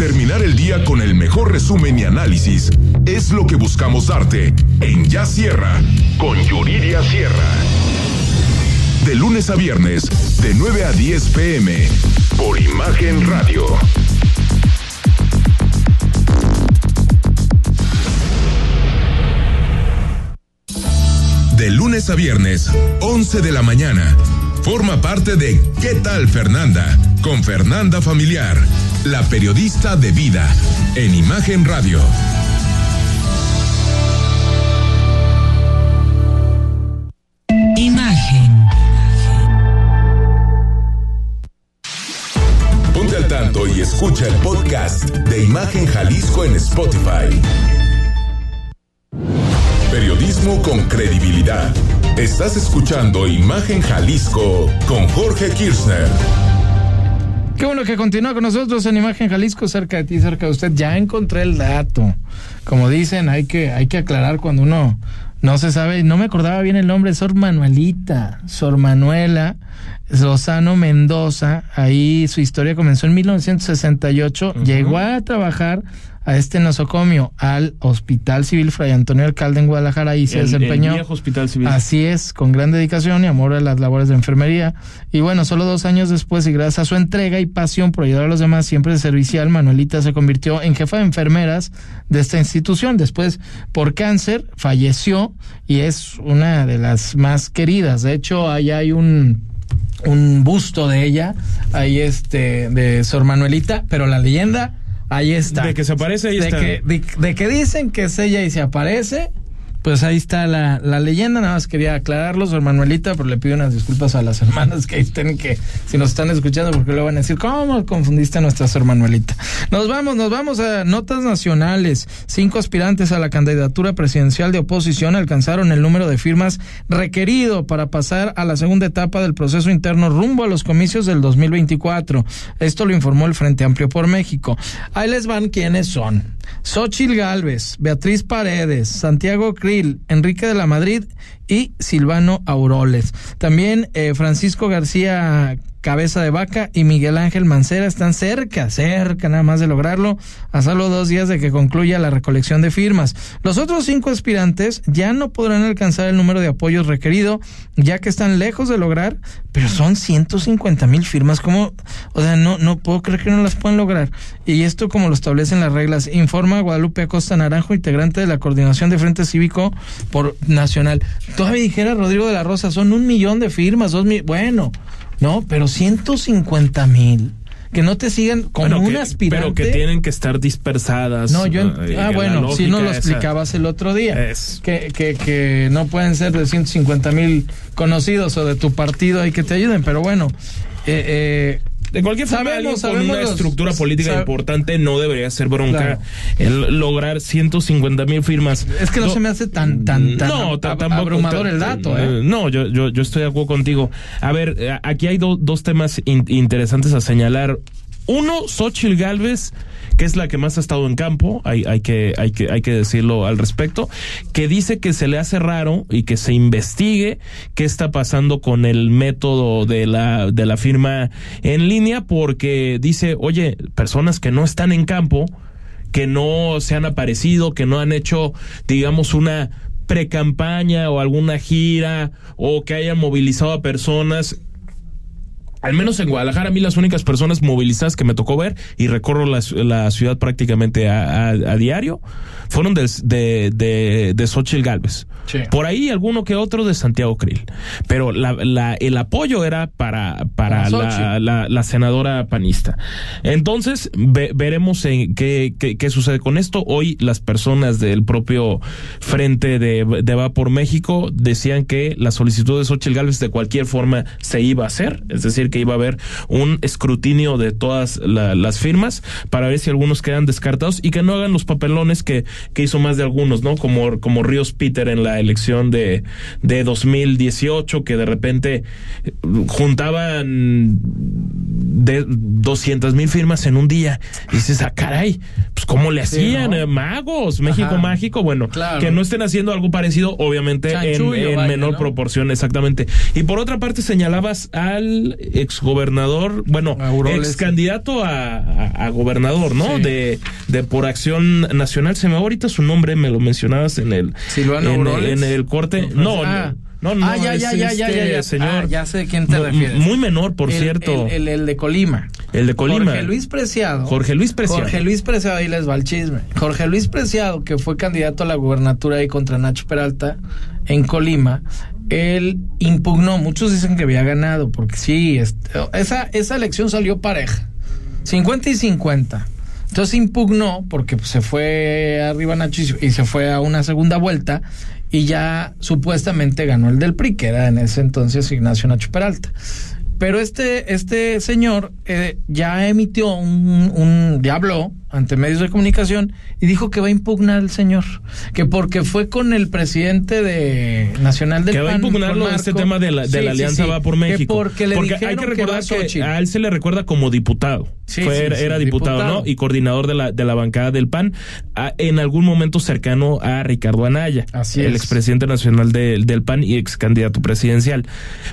Terminar el día con el mejor resumen y análisis es lo que buscamos darte en Ya Sierra con Yuridia Sierra. De lunes a viernes, de 9 a 10 pm, por Imagen Radio. De lunes a viernes, 11 de la mañana. Forma parte de ¿Qué tal Fernanda? Con Fernanda Familiar la periodista de vida, en Imagen Radio. Imagen. Ponte al tanto y escucha el podcast de Imagen Jalisco en Spotify. Periodismo con credibilidad. Estás escuchando Imagen Jalisco con Jorge Kirchner. Qué bueno que continúa con nosotros en Imagen Jalisco, cerca de ti, cerca de usted. Ya encontré el dato. Como dicen, hay que, hay que aclarar cuando uno no se sabe, no me acordaba bien el nombre, Sor Manuelita, Sor Manuela Lozano Mendoza. Ahí su historia comenzó en 1968. Llegó a trabajar a este nosocomio al Hospital Civil Fray Antonio Alcalde en Guadalajara y se desempeñó. Hospital Civil. Así es, con gran dedicación y amor a las labores de enfermería. Y bueno, solo dos años después y gracias a su entrega y pasión por ayudar a los demás, siempre servicial, Manuelita se convirtió en jefa de enfermeras de esta institución. Después, por cáncer, falleció y es una de las más queridas. De hecho, ahí hay un un busto de ella, ahí este, de Sor Manuelita, pero la leyenda Ahí está. De que se aparece, ahí está. de, que dicen que es ella y se aparece, pues ahí está la, la, leyenda, nada más quería aclararlo, Sor Manuelita, pero le pido unas disculpas a las hermanas que estén que, si nos están escuchando, porque le van a decir, ¿cómo confundiste a nuestra Sor Manuelita? Nos vamos, nos vamos a notas nacionales. Cinco aspirantes a la candidatura presidencial de oposición alcanzaron el número de firmas requerido para pasar a la segunda etapa del proceso interno rumbo a los comicios del 2024. Esto lo informó el Frente Amplio por México. Ahí les van quiénes son. Xochil Gálvez, Beatriz Paredes, Santiago Enrique de la Madrid y Silvano Auroles. También eh, Francisco García Cabeza de Vaca y Miguel Ángel Mancera están cerca, cerca nada más de lograrlo, a solo dos días de que concluya la recolección de firmas. Los otros cinco aspirantes ya no podrán alcanzar el número de apoyos requerido, ya que están lejos de lograr, pero son 150 mil firmas. ¿Cómo? O sea, no, no puedo creer que no las puedan lograr. Y esto como lo establecen las reglas. Informa Guadalupe Acosta Naranjo, integrante de la Coordinación de Frente Cívico por Nacional. Todavía dijera Rodrigo de la Rosa, son un millón de firmas, dos mil. Bueno. No, pero 150 mil. Que no te sigan con un aspirante. Pero que tienen que estar dispersadas. No, yo. ah, bueno, si no lo explicabas el otro día. Es. Que, que, que no pueden ser de 150 mil conocidos o de tu partido y que te ayuden, pero bueno. Eh, eh, de cualquier forma, con una estructura política importante no debería ser bronca el lograr 150 mil firmas. Es que no, se me hace tan tan tan, no, abrumador el dato. ¿eh? No, yo, yo, yo estoy de acuerdo contigo. A ver, eh, aquí hay dos temas interesantes a señalar. Uno, Xochitl Galvez que es la que más ha estado en campo, hay, hay, que, hay, que, hay que decirlo al respecto, que dice que se le hace raro y que se investigue qué está pasando con el método de la, de la firma en línea, porque dice, oye, personas que no están en campo, que no se han aparecido, que no han hecho, digamos, una precampaña o alguna gira o que hayan movilizado a personas al menos en Guadalajara, a mí las únicas personas movilizadas que me tocó ver, y recorro la, ciudad prácticamente a, diario, fueron de, de, de, de Xochitl Galvez. Por ahí alguno que otro de Santiago Krill. Pero la, el apoyo era para, para la, senadora panista. Entonces, veremos en qué, qué, sucede con esto. Hoy las personas del propio Frente de, de Va por México decían que la solicitud de Xochitl Galvez de cualquier forma se iba a hacer. Es decir, que iba a haber un escrutinio de todas las firmas para ver si algunos quedan descartados y que no hagan los papelones que, que hizo más de algunos, ¿no? Como, como Ríos Peter en la elección de, de 2018, que de repente juntaban de 200 mil firmas en un día. Y dices, ah, caray, pues ¿cómo le hacían? Eh, magos, México mágico. Bueno, que no estén haciendo algo parecido, obviamente, en, menor proporción, exactamente. Y por otra parte, señalabas al exgobernador, bueno, ex candidato a, gobernador, ¿no? De, de por acción nacional. Se me va ahorita su nombre, me lo mencionabas en el, en, el corte. No, ah. no. No, ah, ya, ya, ya, ya, ya, ya, señor. Ah, ya sé quién te refieres. Muy menor, por cierto. El, el, de Colima. El de Colima. Jorge Luis Preciado. Jorge Luis Preciado. Jorge Luis Preciado, ahí les va el chisme. Jorge Luis Preciado, que fue candidato a la gubernatura ahí contra Nacho Peralta en Colima, él impugnó, muchos dicen que había ganado, porque sí, esa, esa elección salió pareja, 50 y 50. Entonces impugnó, porque se fue arriba Nacho y se fue a una segunda vuelta, y ya supuestamente ganó el del PRI, que era en ese entonces Ignacio Nacho Peralta. Pero este, este señor eh, ya emitió un, un, ya habló, ante medios de comunicación y dijo que va a impugnar al señor, que porque fue con el presidente de Nacional del que va a PAN, impugnarlo este tema de la, de Sí, la Alianza sí, va por que México. porque le hay que recordar que, a él se le recuerda como diputado. Sí, Fue- sí, era, diputado, diputado. ¿no? Y coordinador de la, de la bancada del PAN, a- en algún momento cercano a Ricardo Anaya, Así el es. expresidente nacional de- del PAN y ex candidato presidencial.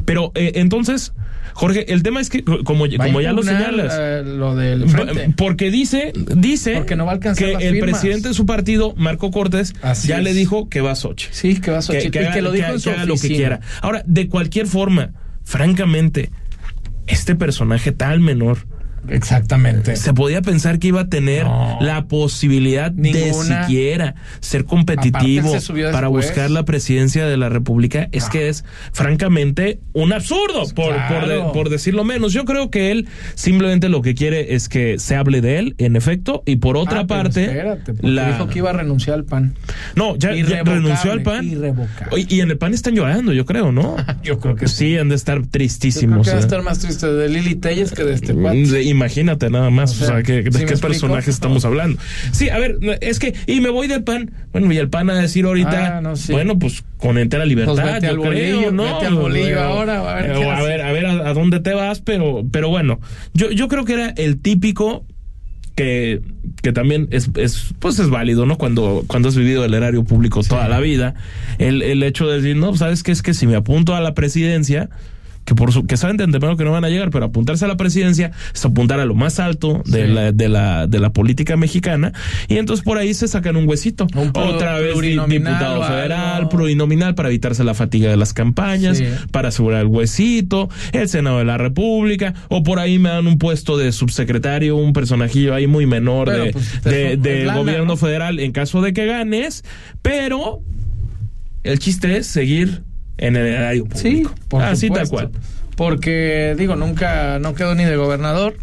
Pero eh, entonces, Jorge, el tema es que, como, como ya lo señalas, eh, lo del frente. porque dice, dice Porque no va a alcanzar que las el presidente de su partido, Marco Cortés, Así ya es. le dijo que va a Sochi. Sí, que va a Xochitl, y haga- que lo dijo que- en su que haga lo que quiera. Ahora, de cualquier forma, francamente, este personaje tal menor. Exactamente. Se podía pensar que iba a tener la posibilidad Ninguna. de siquiera ser competitivo se para buscar la presidencia de la República. Es que es francamente un absurdo, por, por, de- Claro. por decirlo menos. Yo creo que él simplemente lo que quiere es que se hable de él, en efecto, y por otra Ah, pero parte, espérate, la... dijo que iba a renunciar al PAN. No, ya, renunció al PAN. Y en el PAN están llorando, yo creo, ¿no? Yo creo que sí. han de estar Yo creo tristísimos. que va a ¿eh? estar más triste de Lili Telles que de este cuate. Imagínate nada más, O o sea, que, de ¿sí me qué personaje estamos hablando. Sí, a ver, es que, y me voy del PAN. Bueno, y el PAN a decir ahorita, Ah, no, sí. bueno, pues con entera libertad, Pues yo al creo, bolillo, ¿no? vete al bolillo Pero- ahora, a ver eh, a ver, a ver a, a dónde te vas, pero, pero bueno, yo, yo creo que era el típico que, que también es, es, pues es válido, ¿no? Cuando, cuando has vivido el erario público toda la vida, el, el hecho de decir, no, ¿sabes qué? Es que si me apunto a la presidencia, que por su, que saben de antemano que no van a llegar, pero apuntarse a la presidencia es apuntar a lo más alto de, Sí. la, de la, de la política mexicana, y entonces por ahí se sacan un huesito. Un pro- Otra vez diputado federal, plurinominal para evitarse la fatiga de las campañas, Sí. para asegurar el huesito, el Senado de la República, o por ahí me dan un puesto de subsecretario, un personajillo ahí muy menor Pero, de, pues, de- lana, gobierno ¿no? federal en caso de que ganes, pero el chiste es seguir en el erario Sí, público. por Así tal supuesto. cual. Porque, digo, nunca, no quedó ni de gobernador.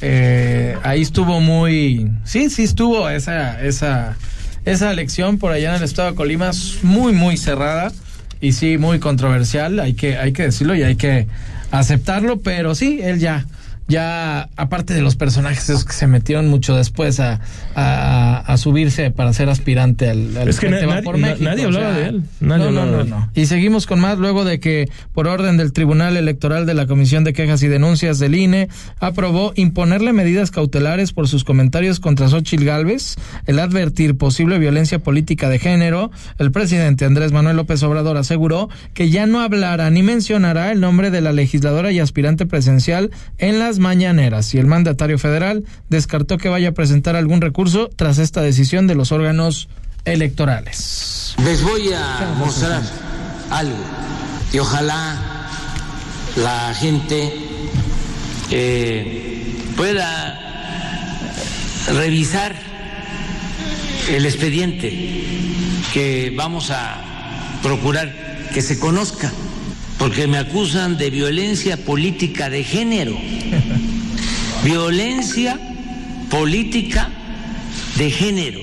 Eh, ahí estuvo muy. Sí, sí estuvo esa, esa, esa elección por allá en el estado de Colima muy, muy cerrada. Y sí, muy controversial. Hay que, hay que decirlo y hay que aceptarlo. Pero sí, él ya. Ya, aparte de los personajes esos que se metieron mucho después a, a, a subirse para ser aspirante al, al Es que na- nadie- por na- México, nadie o hablaba sea, de él. Nadie no, no, hablaba no, de él. no. Y seguimos con más luego de que, por orden del Tribunal Electoral de la Comisión de Quejas y Denuncias del INE, aprobó imponerle medidas cautelares por sus comentarios contra Xochitl Gálvez, el advertir posible violencia política de género. El presidente Andrés Manuel López Obrador aseguró que ya no hablará ni mencionará el nombre de la legisladora y aspirante presencial en las mañaneras. Y el mandatario federal descartó que vaya a presentar algún recurso tras esta decisión de los órganos electorales. Les voy a mostrar algo y ojalá la gente eh, pueda revisar el expediente que vamos a procurar que se conozca, porque me acusan de violencia política de género. Violencia política de género.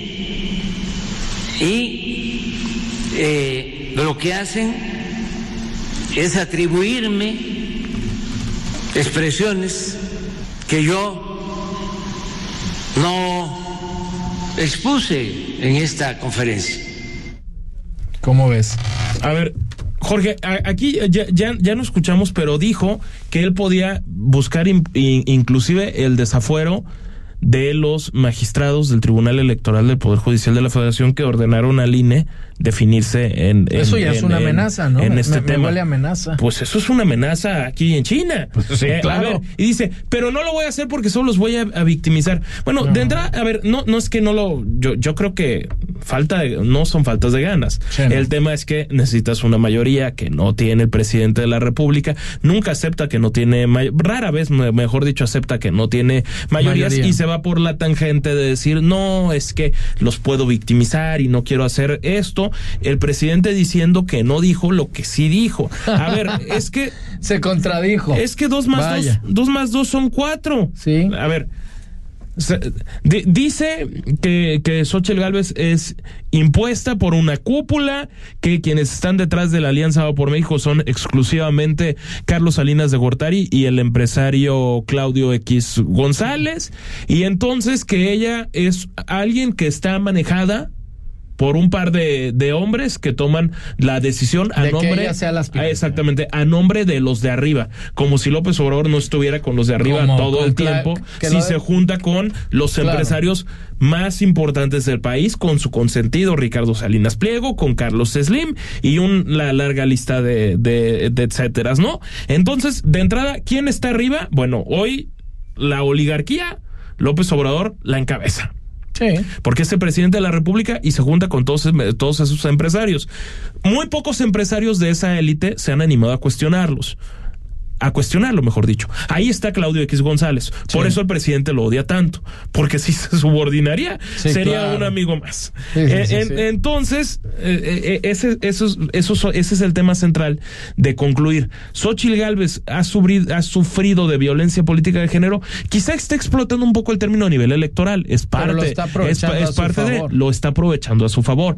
Y eh, lo que hacen es atribuirme expresiones que yo no expuse en esta conferencia. ¿Cómo ves? A ver, Jorge, aquí ya, ya, ya no escuchamos, pero dijo que él podía buscar in- in- inclusive el desafuero de los magistrados del Tribunal Electoral del Poder Judicial de la Federación que ordenaron al INE definirse en, en- Eso ya es en- una en- amenaza, ¿no? En Me- este me- me tema. a amenaza. Pues eso es una amenaza aquí en China. sí, Eh, a claro. ver, y dice, pero no lo voy a hacer porque solo los voy a, a victimizar. Bueno, de entrada, a ver, no, no es que no lo, yo, yo creo que falta, de- no son faltas de ganas. Sí, no. El tema es que necesitas una mayoría que no tiene el presidente de la República, nunca acepta que no tiene, rara vez, me- mejor dicho, acepta que no tiene mayorías Mayoría. y se va por la tangente de decir, no, es que los puedo victimizar y no quiero hacer esto. El presidente diciendo que no dijo lo que sí dijo. A ver, es que Se contradijo. es que dos más Vaya. dos, dos más dos son cuatro. Sí. A ver, dice que, que Xochitl Galvez es impuesta por una cúpula, que quienes están detrás de la Alianza Va por México son exclusivamente Carlos Salinas de Gortari y el empresario Claudio X González, y entonces que ella es alguien que está manejada por un par de, de hombres que toman la decisión a nombre sea exactamente a nombre de los de arriba. Como si López Obrador no estuviera con los de arriba todo el tiempo si se junta con los empresarios más importantes del país con su consentido Ricardo Salinas Pliego con Carlos Slim y un la larga lista de, de, de etcéteras no entonces de entrada quién está arriba bueno hoy la oligarquía López Obrador la encabeza porque es el presidente de la República y se junta con todos, todos esos empresarios. Muy pocos empresarios de esa élite se han animado a cuestionarlos a cuestionarlo, mejor dicho. Ahí está Claudio X González. Por eso el presidente lo odia tanto, porque si se subordinaría, sería un amigo más. Entonces, eh, ese, ese es el tema central de concluir. Xochitl Galvez ha sufrido, ha sufrido de violencia política de género. Quizá esté explotando un poco el término a nivel electoral. Es parte, es, parte de, lo está aprovechando a su favor.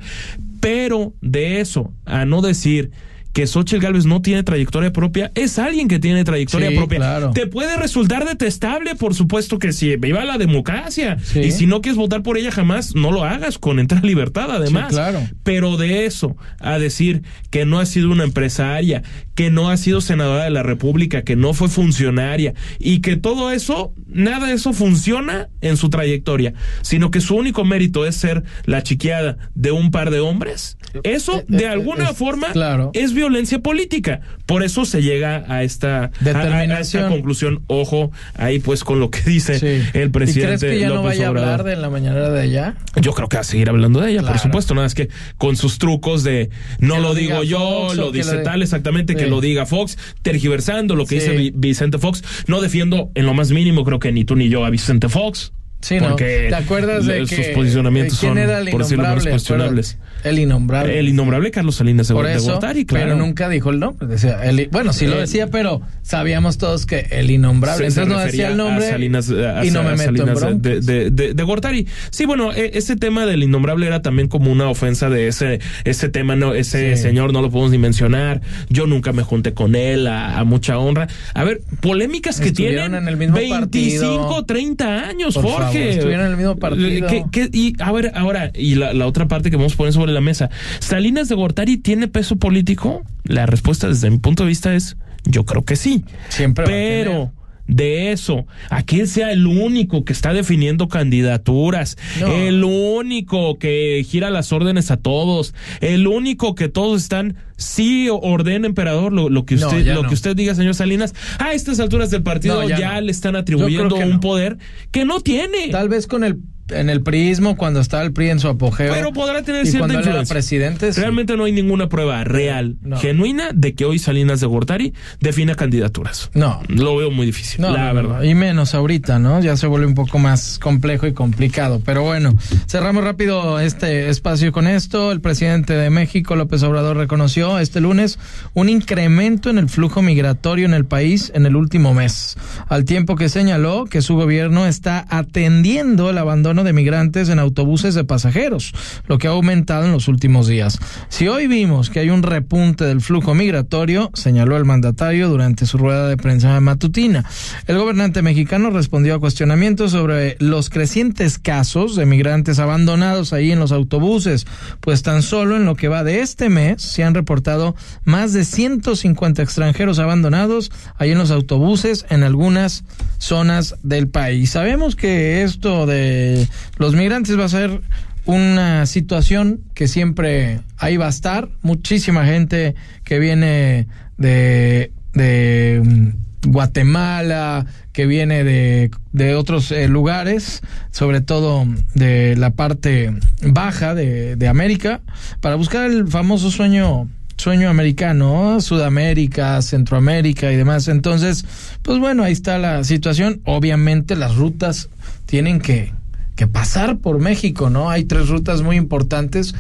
Pero de eso, a no decir que Xochitl Galvez no tiene trayectoria propia, es alguien que tiene trayectoria propia. Te puede resultar detestable, por supuesto que sí, viva la democracia. Y si no quieres votar por ella jamás, no lo hagas con entrar libertad, además. claro. Pero de eso a decir que no ha sido una empresaria, que no ha sido senadora de la República, que no fue funcionaria y que todo eso, nada de eso funciona en su trayectoria, sino que su único mérito es ser la chiqueada de un par de hombres. Eso, eh, de eh, alguna forma, es violencia política. Por eso se llega a esta, Determinación. conclusión. Ojo, ahí pues con lo que dice el presidente. ¿Y crees que ya no vaya a hablar de la mañana de ella? Yo creo que va a seguir hablando de ella, por supuesto. Nada es que con sus trucos de no lo, digo yo, lo dice tal exactamente, que lo diga Fox, tergiversando lo que dice Vicente Fox. No defiendo en lo más mínimo, creo que ni tú ni yo a Vicente Fox. Sí, porque ¿Te acuerdas de sus posicionamientos son, por decirlo menos, cuestionables. El innombrable. El innombrable Carlos Salinas de, Gortari, claro. Pero nunca dijo el nombre. Decía, bueno, sí lo decía, pero sabíamos todos que el innombrable. Entonces no decía el nombre Salinas, y no me meto en de, de, de, Gortari. Sí, bueno, e, ese tema del innombrable era también como una ofensa de ese, ese tema, no, ese señor no lo podemos ni mencionar. Yo nunca me junté con él a, mucha honra. A ver, polémicas que tienen en el mismo 25, 30 años, Jorge. Estuvieron en el mismo partido. y a ver, ahora, y la, la, otra parte que vamos a poner sobre la mesa. ¿Salinas de Gortari tiene peso político? La respuesta desde mi punto de vista es, yo creo que sí. Siempre. Pero de eso, a que sea el único que está definiendo candidaturas, el único que gira las órdenes a todos, el único que todos están sí ordena emperador lo, que usted lo que usted diga señor Salinas a estas alturas del partido ya, le están atribuyendo un poder que no tiene. Tal vez con el en el prismo cuando estaba el PRI en su apogeo. Pero podrá tener cierta influencia. presidente. Realmente no hay ninguna prueba real, genuina, de que hoy Salinas de Gortari defina candidaturas. No. Lo veo muy difícil, la verdad. Y menos ahorita, ¿no? Ya se vuelve un poco más complejo y complicado. Pero bueno, cerramos rápido este espacio con esto. El presidente de México, López Obrador, reconoció este lunes un incremento en el flujo migratorio en el país en el último mes, al tiempo que señaló que su gobierno está atendiendo el abandono de migrantes en autobuses de pasajeros, lo que ha aumentado en los últimos días. Si hoy vimos que hay un repunte del flujo migratorio, señaló el mandatario durante su rueda de prensa matutina. El gobernante mexicano respondió a cuestionamientos sobre los crecientes casos de migrantes abandonados ahí en los autobuses, pues tan solo en lo que va de este mes se han reportado más de 150 extranjeros abandonados ahí en los autobuses en algunas zonas del país. Sabemos que esto de los migrantes va a ser una situación que siempre ahí va a estar. Muchísima gente que viene de, de mm, Guatemala, que viene de, de otros eh, lugares, sobre todo de la parte baja de, de América, para buscar el famoso sueño sueño americano, Sudamérica, Centroamérica y demás. Entonces, pues bueno, ahí está la situación. Obviamente las rutas tienen que, que pasar por México, ¿no? Hay tres rutas muy importantes.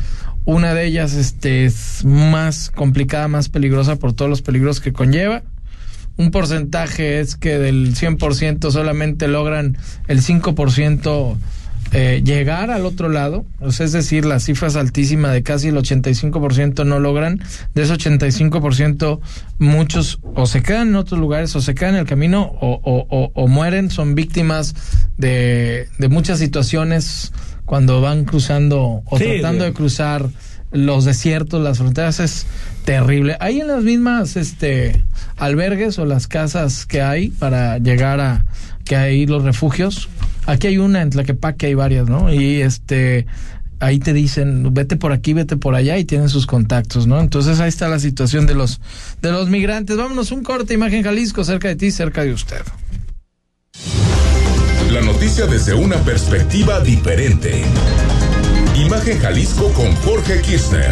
Una de ellas este, es más complicada, más peligrosa por todos los peligros que conlleva. un porcentaje es que del 100% solamente logran el 5% eh, llegar al otro lado, es decir, las cifras altísimas de casi el 85% no logran, de ese 85% muchos o se quedan en otros lugares o se quedan en el camino o, o, o, mueren, son víctimas de, de, muchas situaciones cuando van cruzando o tratando de cruzar los desiertos, las fronteras es terrible. Hay en las mismas este albergues o las casas que hay para llegar a que hay los refugios. Aquí hay una en Tlaquepaque hay varias, ¿no? Y este ahí te dicen, vete por aquí, vete por allá y tienen sus contactos, ¿no? Entonces ahí está la situación de los de los migrantes. Vámonos un corte, imagen Jalisco, cerca de ti, cerca de usted. La noticia desde una perspectiva diferente. Imagen Jalisco con Jorge Kirchner.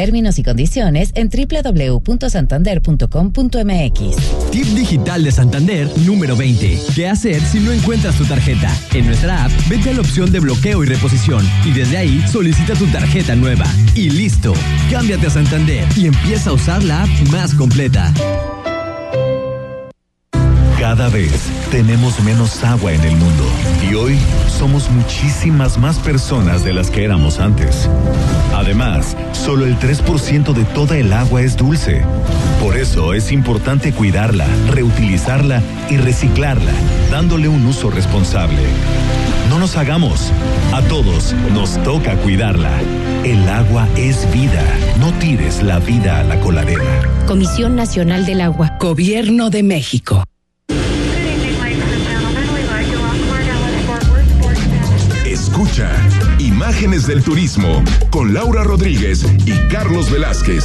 Términos y condiciones en www.santander.com.mx. Tip digital de Santander número 20. ¿Qué hacer si no encuentras tu tarjeta? En nuestra app, vete a la opción de bloqueo y reposición y desde ahí solicita tu tarjeta nueva. Y listo. Cámbiate a Santander y empieza a usar la app más completa. Cada vez tenemos menos agua en el mundo y hoy somos muchísimas más personas de las que éramos antes. Además, solo el 3% de toda el agua es dulce. Por eso es importante cuidarla, reutilizarla y reciclarla, dándole un uso responsable. No nos hagamos. A todos nos toca cuidarla. El agua es vida. No tires la vida a la coladera. Comisión Nacional del Agua. Gobierno de México. Imágenes del Turismo con Laura Rodríguez y Carlos Velázquez.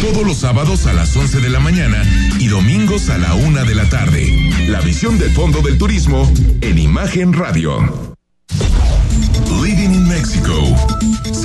Todos los sábados a las 11 de la mañana y domingos a la una de la tarde. La visión del fondo del turismo en Imagen Radio. Living in Mexico.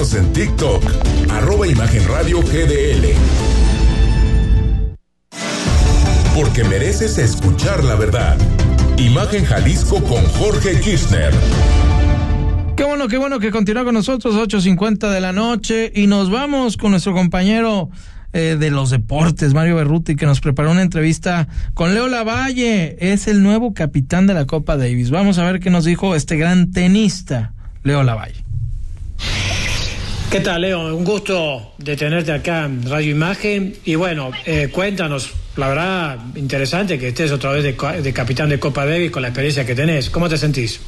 En TikTok, arroba Imagen Radio GDL. Porque mereces escuchar la verdad. Imagen Jalisco con Jorge Kirchner. Qué bueno, qué bueno que continúa con nosotros, 8.50 de la noche, y nos vamos con nuestro compañero eh, de los deportes, Mario Berruti, que nos preparó una entrevista con Leo Lavalle, es el nuevo capitán de la Copa Davis. Vamos a ver qué nos dijo este gran tenista, Leo Lavalle. ¿Qué tal, Leo? Un gusto de tenerte acá en Radio Imagen. Y bueno, eh, cuéntanos, la verdad, interesante que estés otra vez de, de, capitán de Copa Davis con la experiencia que tenés. ¿Cómo te sentís?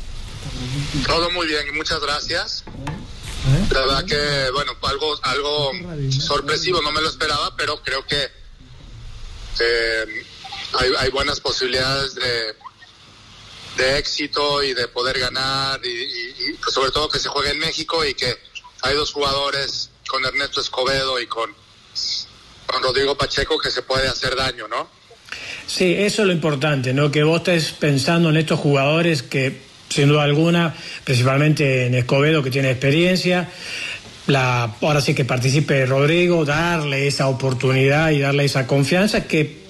Todo muy bien, muchas gracias. La verdad que, bueno, algo, algo sorpresivo, no me lo esperaba, pero creo que eh, hay, hay, buenas posibilidades de, de, éxito y de poder ganar, y, y, y pues sobre todo que se juegue en México y que hay dos jugadores con Ernesto Escobedo y con, con Rodrigo Pacheco que se puede hacer daño, ¿no? Sí, eso es lo importante, ¿no? Que vos estés pensando en estos jugadores que, sin duda alguna, principalmente en Escobedo, que tiene experiencia, la, ahora sí que participe Rodrigo, darle esa oportunidad y darle esa confianza que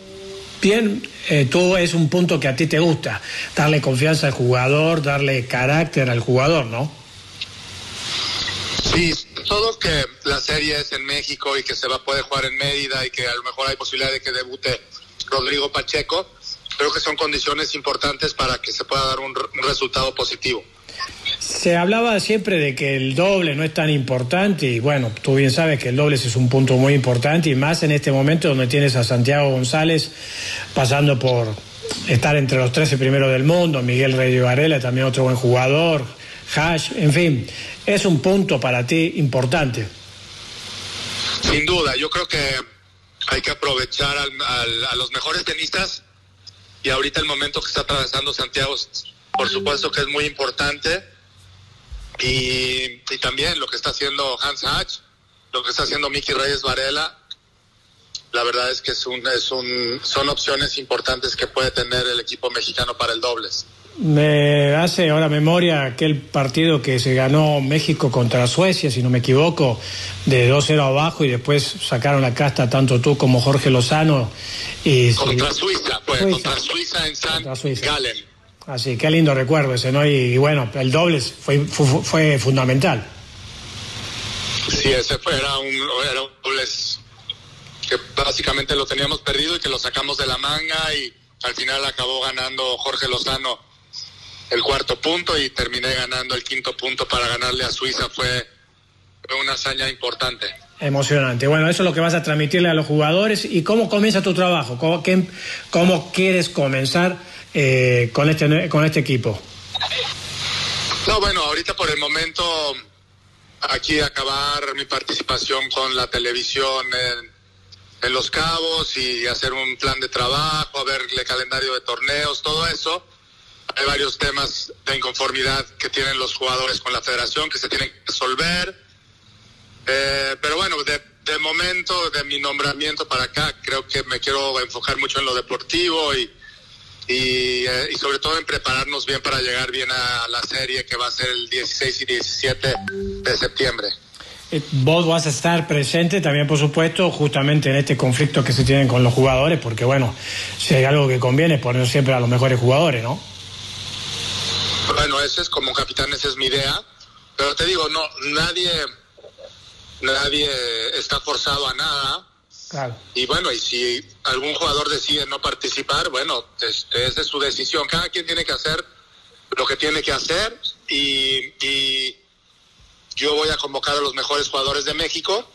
bien, eh, tú es un punto que a ti te gusta, darle confianza al jugador, darle carácter al jugador, ¿no? Sí, todo que la serie es en México y que se va a poder jugar en Mérida y que a lo mejor hay posibilidad de que debute Rodrigo Pacheco, creo que son condiciones importantes para que se pueda dar un, un resultado positivo. Se hablaba siempre de que el doble no es tan importante y bueno, tú bien sabes que el doble es un punto muy importante y más en este momento donde tienes a Santiago González pasando por estar entre los 13 primeros del mundo, Miguel Rey Varela también otro buen jugador, Hash, en fin, es un punto para ti importante. Sin duda, yo creo que hay que aprovechar a los mejores tenistas y ahorita el momento que está atravesando Santiago, por supuesto que es muy importante y, también lo que está haciendo Hans Hatch, lo que está haciendo Miki Reyes Varela, la verdad es que es un, es un, son opciones importantes que puede tener el equipo mexicano para el dobles. Me hace ahora memoria aquel partido que se ganó México contra Suecia, si no me equivoco, de 2-0 abajo y después sacaron la casta tanto tú como Jorge Lozano. Y contra Suiza, pues, contra Suiza en San Galen. Así, qué lindo recuerdo ese, ¿no? Y, bueno, el doble fue, fue, fundamental. Sí, ese fue, era un, era un dobles que básicamente lo teníamos perdido y que lo sacamos de la manga y al final acabó ganando Jorge Lozano el cuarto punto y terminé ganando el quinto punto para ganarle a Suiza. Fue, una hazaña importante. Emocionante. Bueno, eso es lo que vas a transmitirle a los jugadores. ¿Y cómo comienza tu trabajo? ¿Cómo, cómo quieres comenzar eh, con, este, con este equipo? No, bueno, ahorita por el momento aquí acabar mi participación con la televisión en, en Los Cabos y hacer un plan de trabajo, verle calendario de torneos, todo eso hay varios temas de inconformidad que tienen los jugadores con la federación que se tienen que resolver. Eh, pero bueno, de, momento, de mi nombramiento para acá, creo que me quiero enfocar mucho en lo deportivo y, eh, y, sobre todo en prepararnos bien para llegar bien a la serie que va a ser el 16 y 17 de septiembre. Eh, vos vas a estar presente también, por supuesto, justamente en este conflicto que se tienen con los jugadores, porque bueno, si hay algo que conviene, poner siempre a los mejores jugadores, ¿no? Bueno, ese es como capitán, esa es mi idea. Pero te digo, no, nadie, nadie está forzado a nada. Y bueno, y si algún jugador decide no participar, bueno, esa es su decisión. Cada quien tiene que hacer lo que tiene que hacer y, y yo voy a convocar a los mejores jugadores de México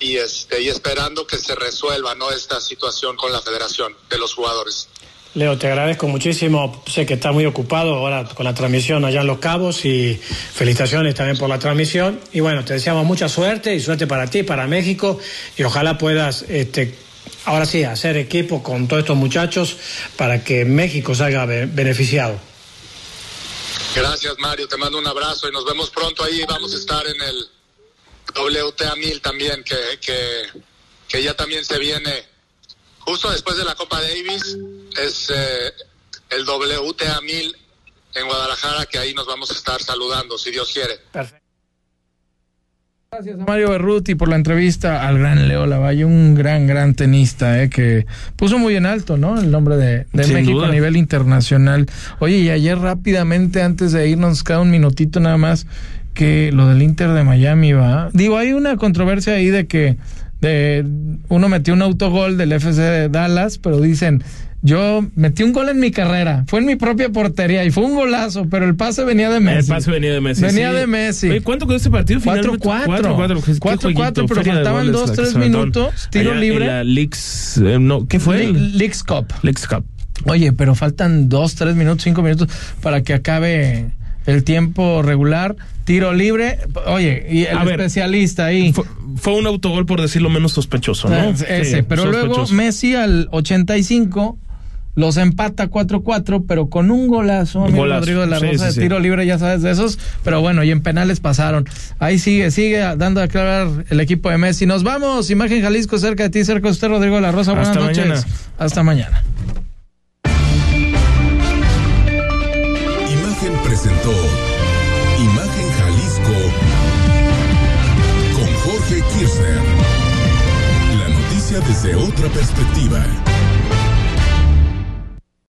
y este y esperando que se resuelva no esta situación con la federación de los jugadores. Leo, te agradezco muchísimo. Sé que está muy ocupado ahora con la transmisión allá en Los Cabos y felicitaciones también por la transmisión. Y bueno, te deseamos mucha suerte y suerte para ti, para México y ojalá puedas, este, ahora sí, hacer equipo con todos estos muchachos para que México salga beneficiado. Gracias, Mario. Te mando un abrazo y nos vemos pronto ahí. Vamos a estar en el WTA 1000 también, que, que, que ya también se viene justo después de la Copa Davis es eh, el WTA 1000 en Guadalajara, que ahí nos vamos a estar saludando, si Dios quiere. Perfecto. Gracias a Mario Berruti por la entrevista al gran Leo Lavalle, un gran, gran tenista, eh, que puso muy en alto, ¿no? El nombre de, México a nivel internacional. Oye, y ayer rápidamente, antes de irnos, cada un minutito nada más, que lo del Inter de Miami va. Digo, hay una controversia ahí de que de uno metió un autogol del FC de Dallas, pero dicen, yo metí un gol en mi carrera, fue en mi propia portería y fue un golazo, pero el pase venía de Messi. El pase venía de Messi. Venía de Messi. ¿Cuánto quedó este partido? 4-4. 4-4, pero faltaban 2-3 minutos. Tiro libre. la Leaks, eh, no, ¿qué fue? Leaks Cup. Leaks Cup. Oye, pero faltan 2, 3 minutos, 5 minutos para que acabe el tiempo regular, tiro libre. Oye, y el especialista ahí. Fue, un autogol, por decirlo menos sospechoso, ¿no? Ese, pero luego Messi al 85 los empata 4-4, pero con un golazo, amigo Rodrigo de la Rosa, de tiro libre, ya sabes de esos. Pero bueno, y en penales pasaron. Ahí sigue, sigue dando a aclarar el equipo de Messi. Nos vamos, Imagen Jalisco, cerca de ti, cerca de usted, Rodrigo de la Rosa. Buenas noches. Hasta mañana. Desde otra perspectiva.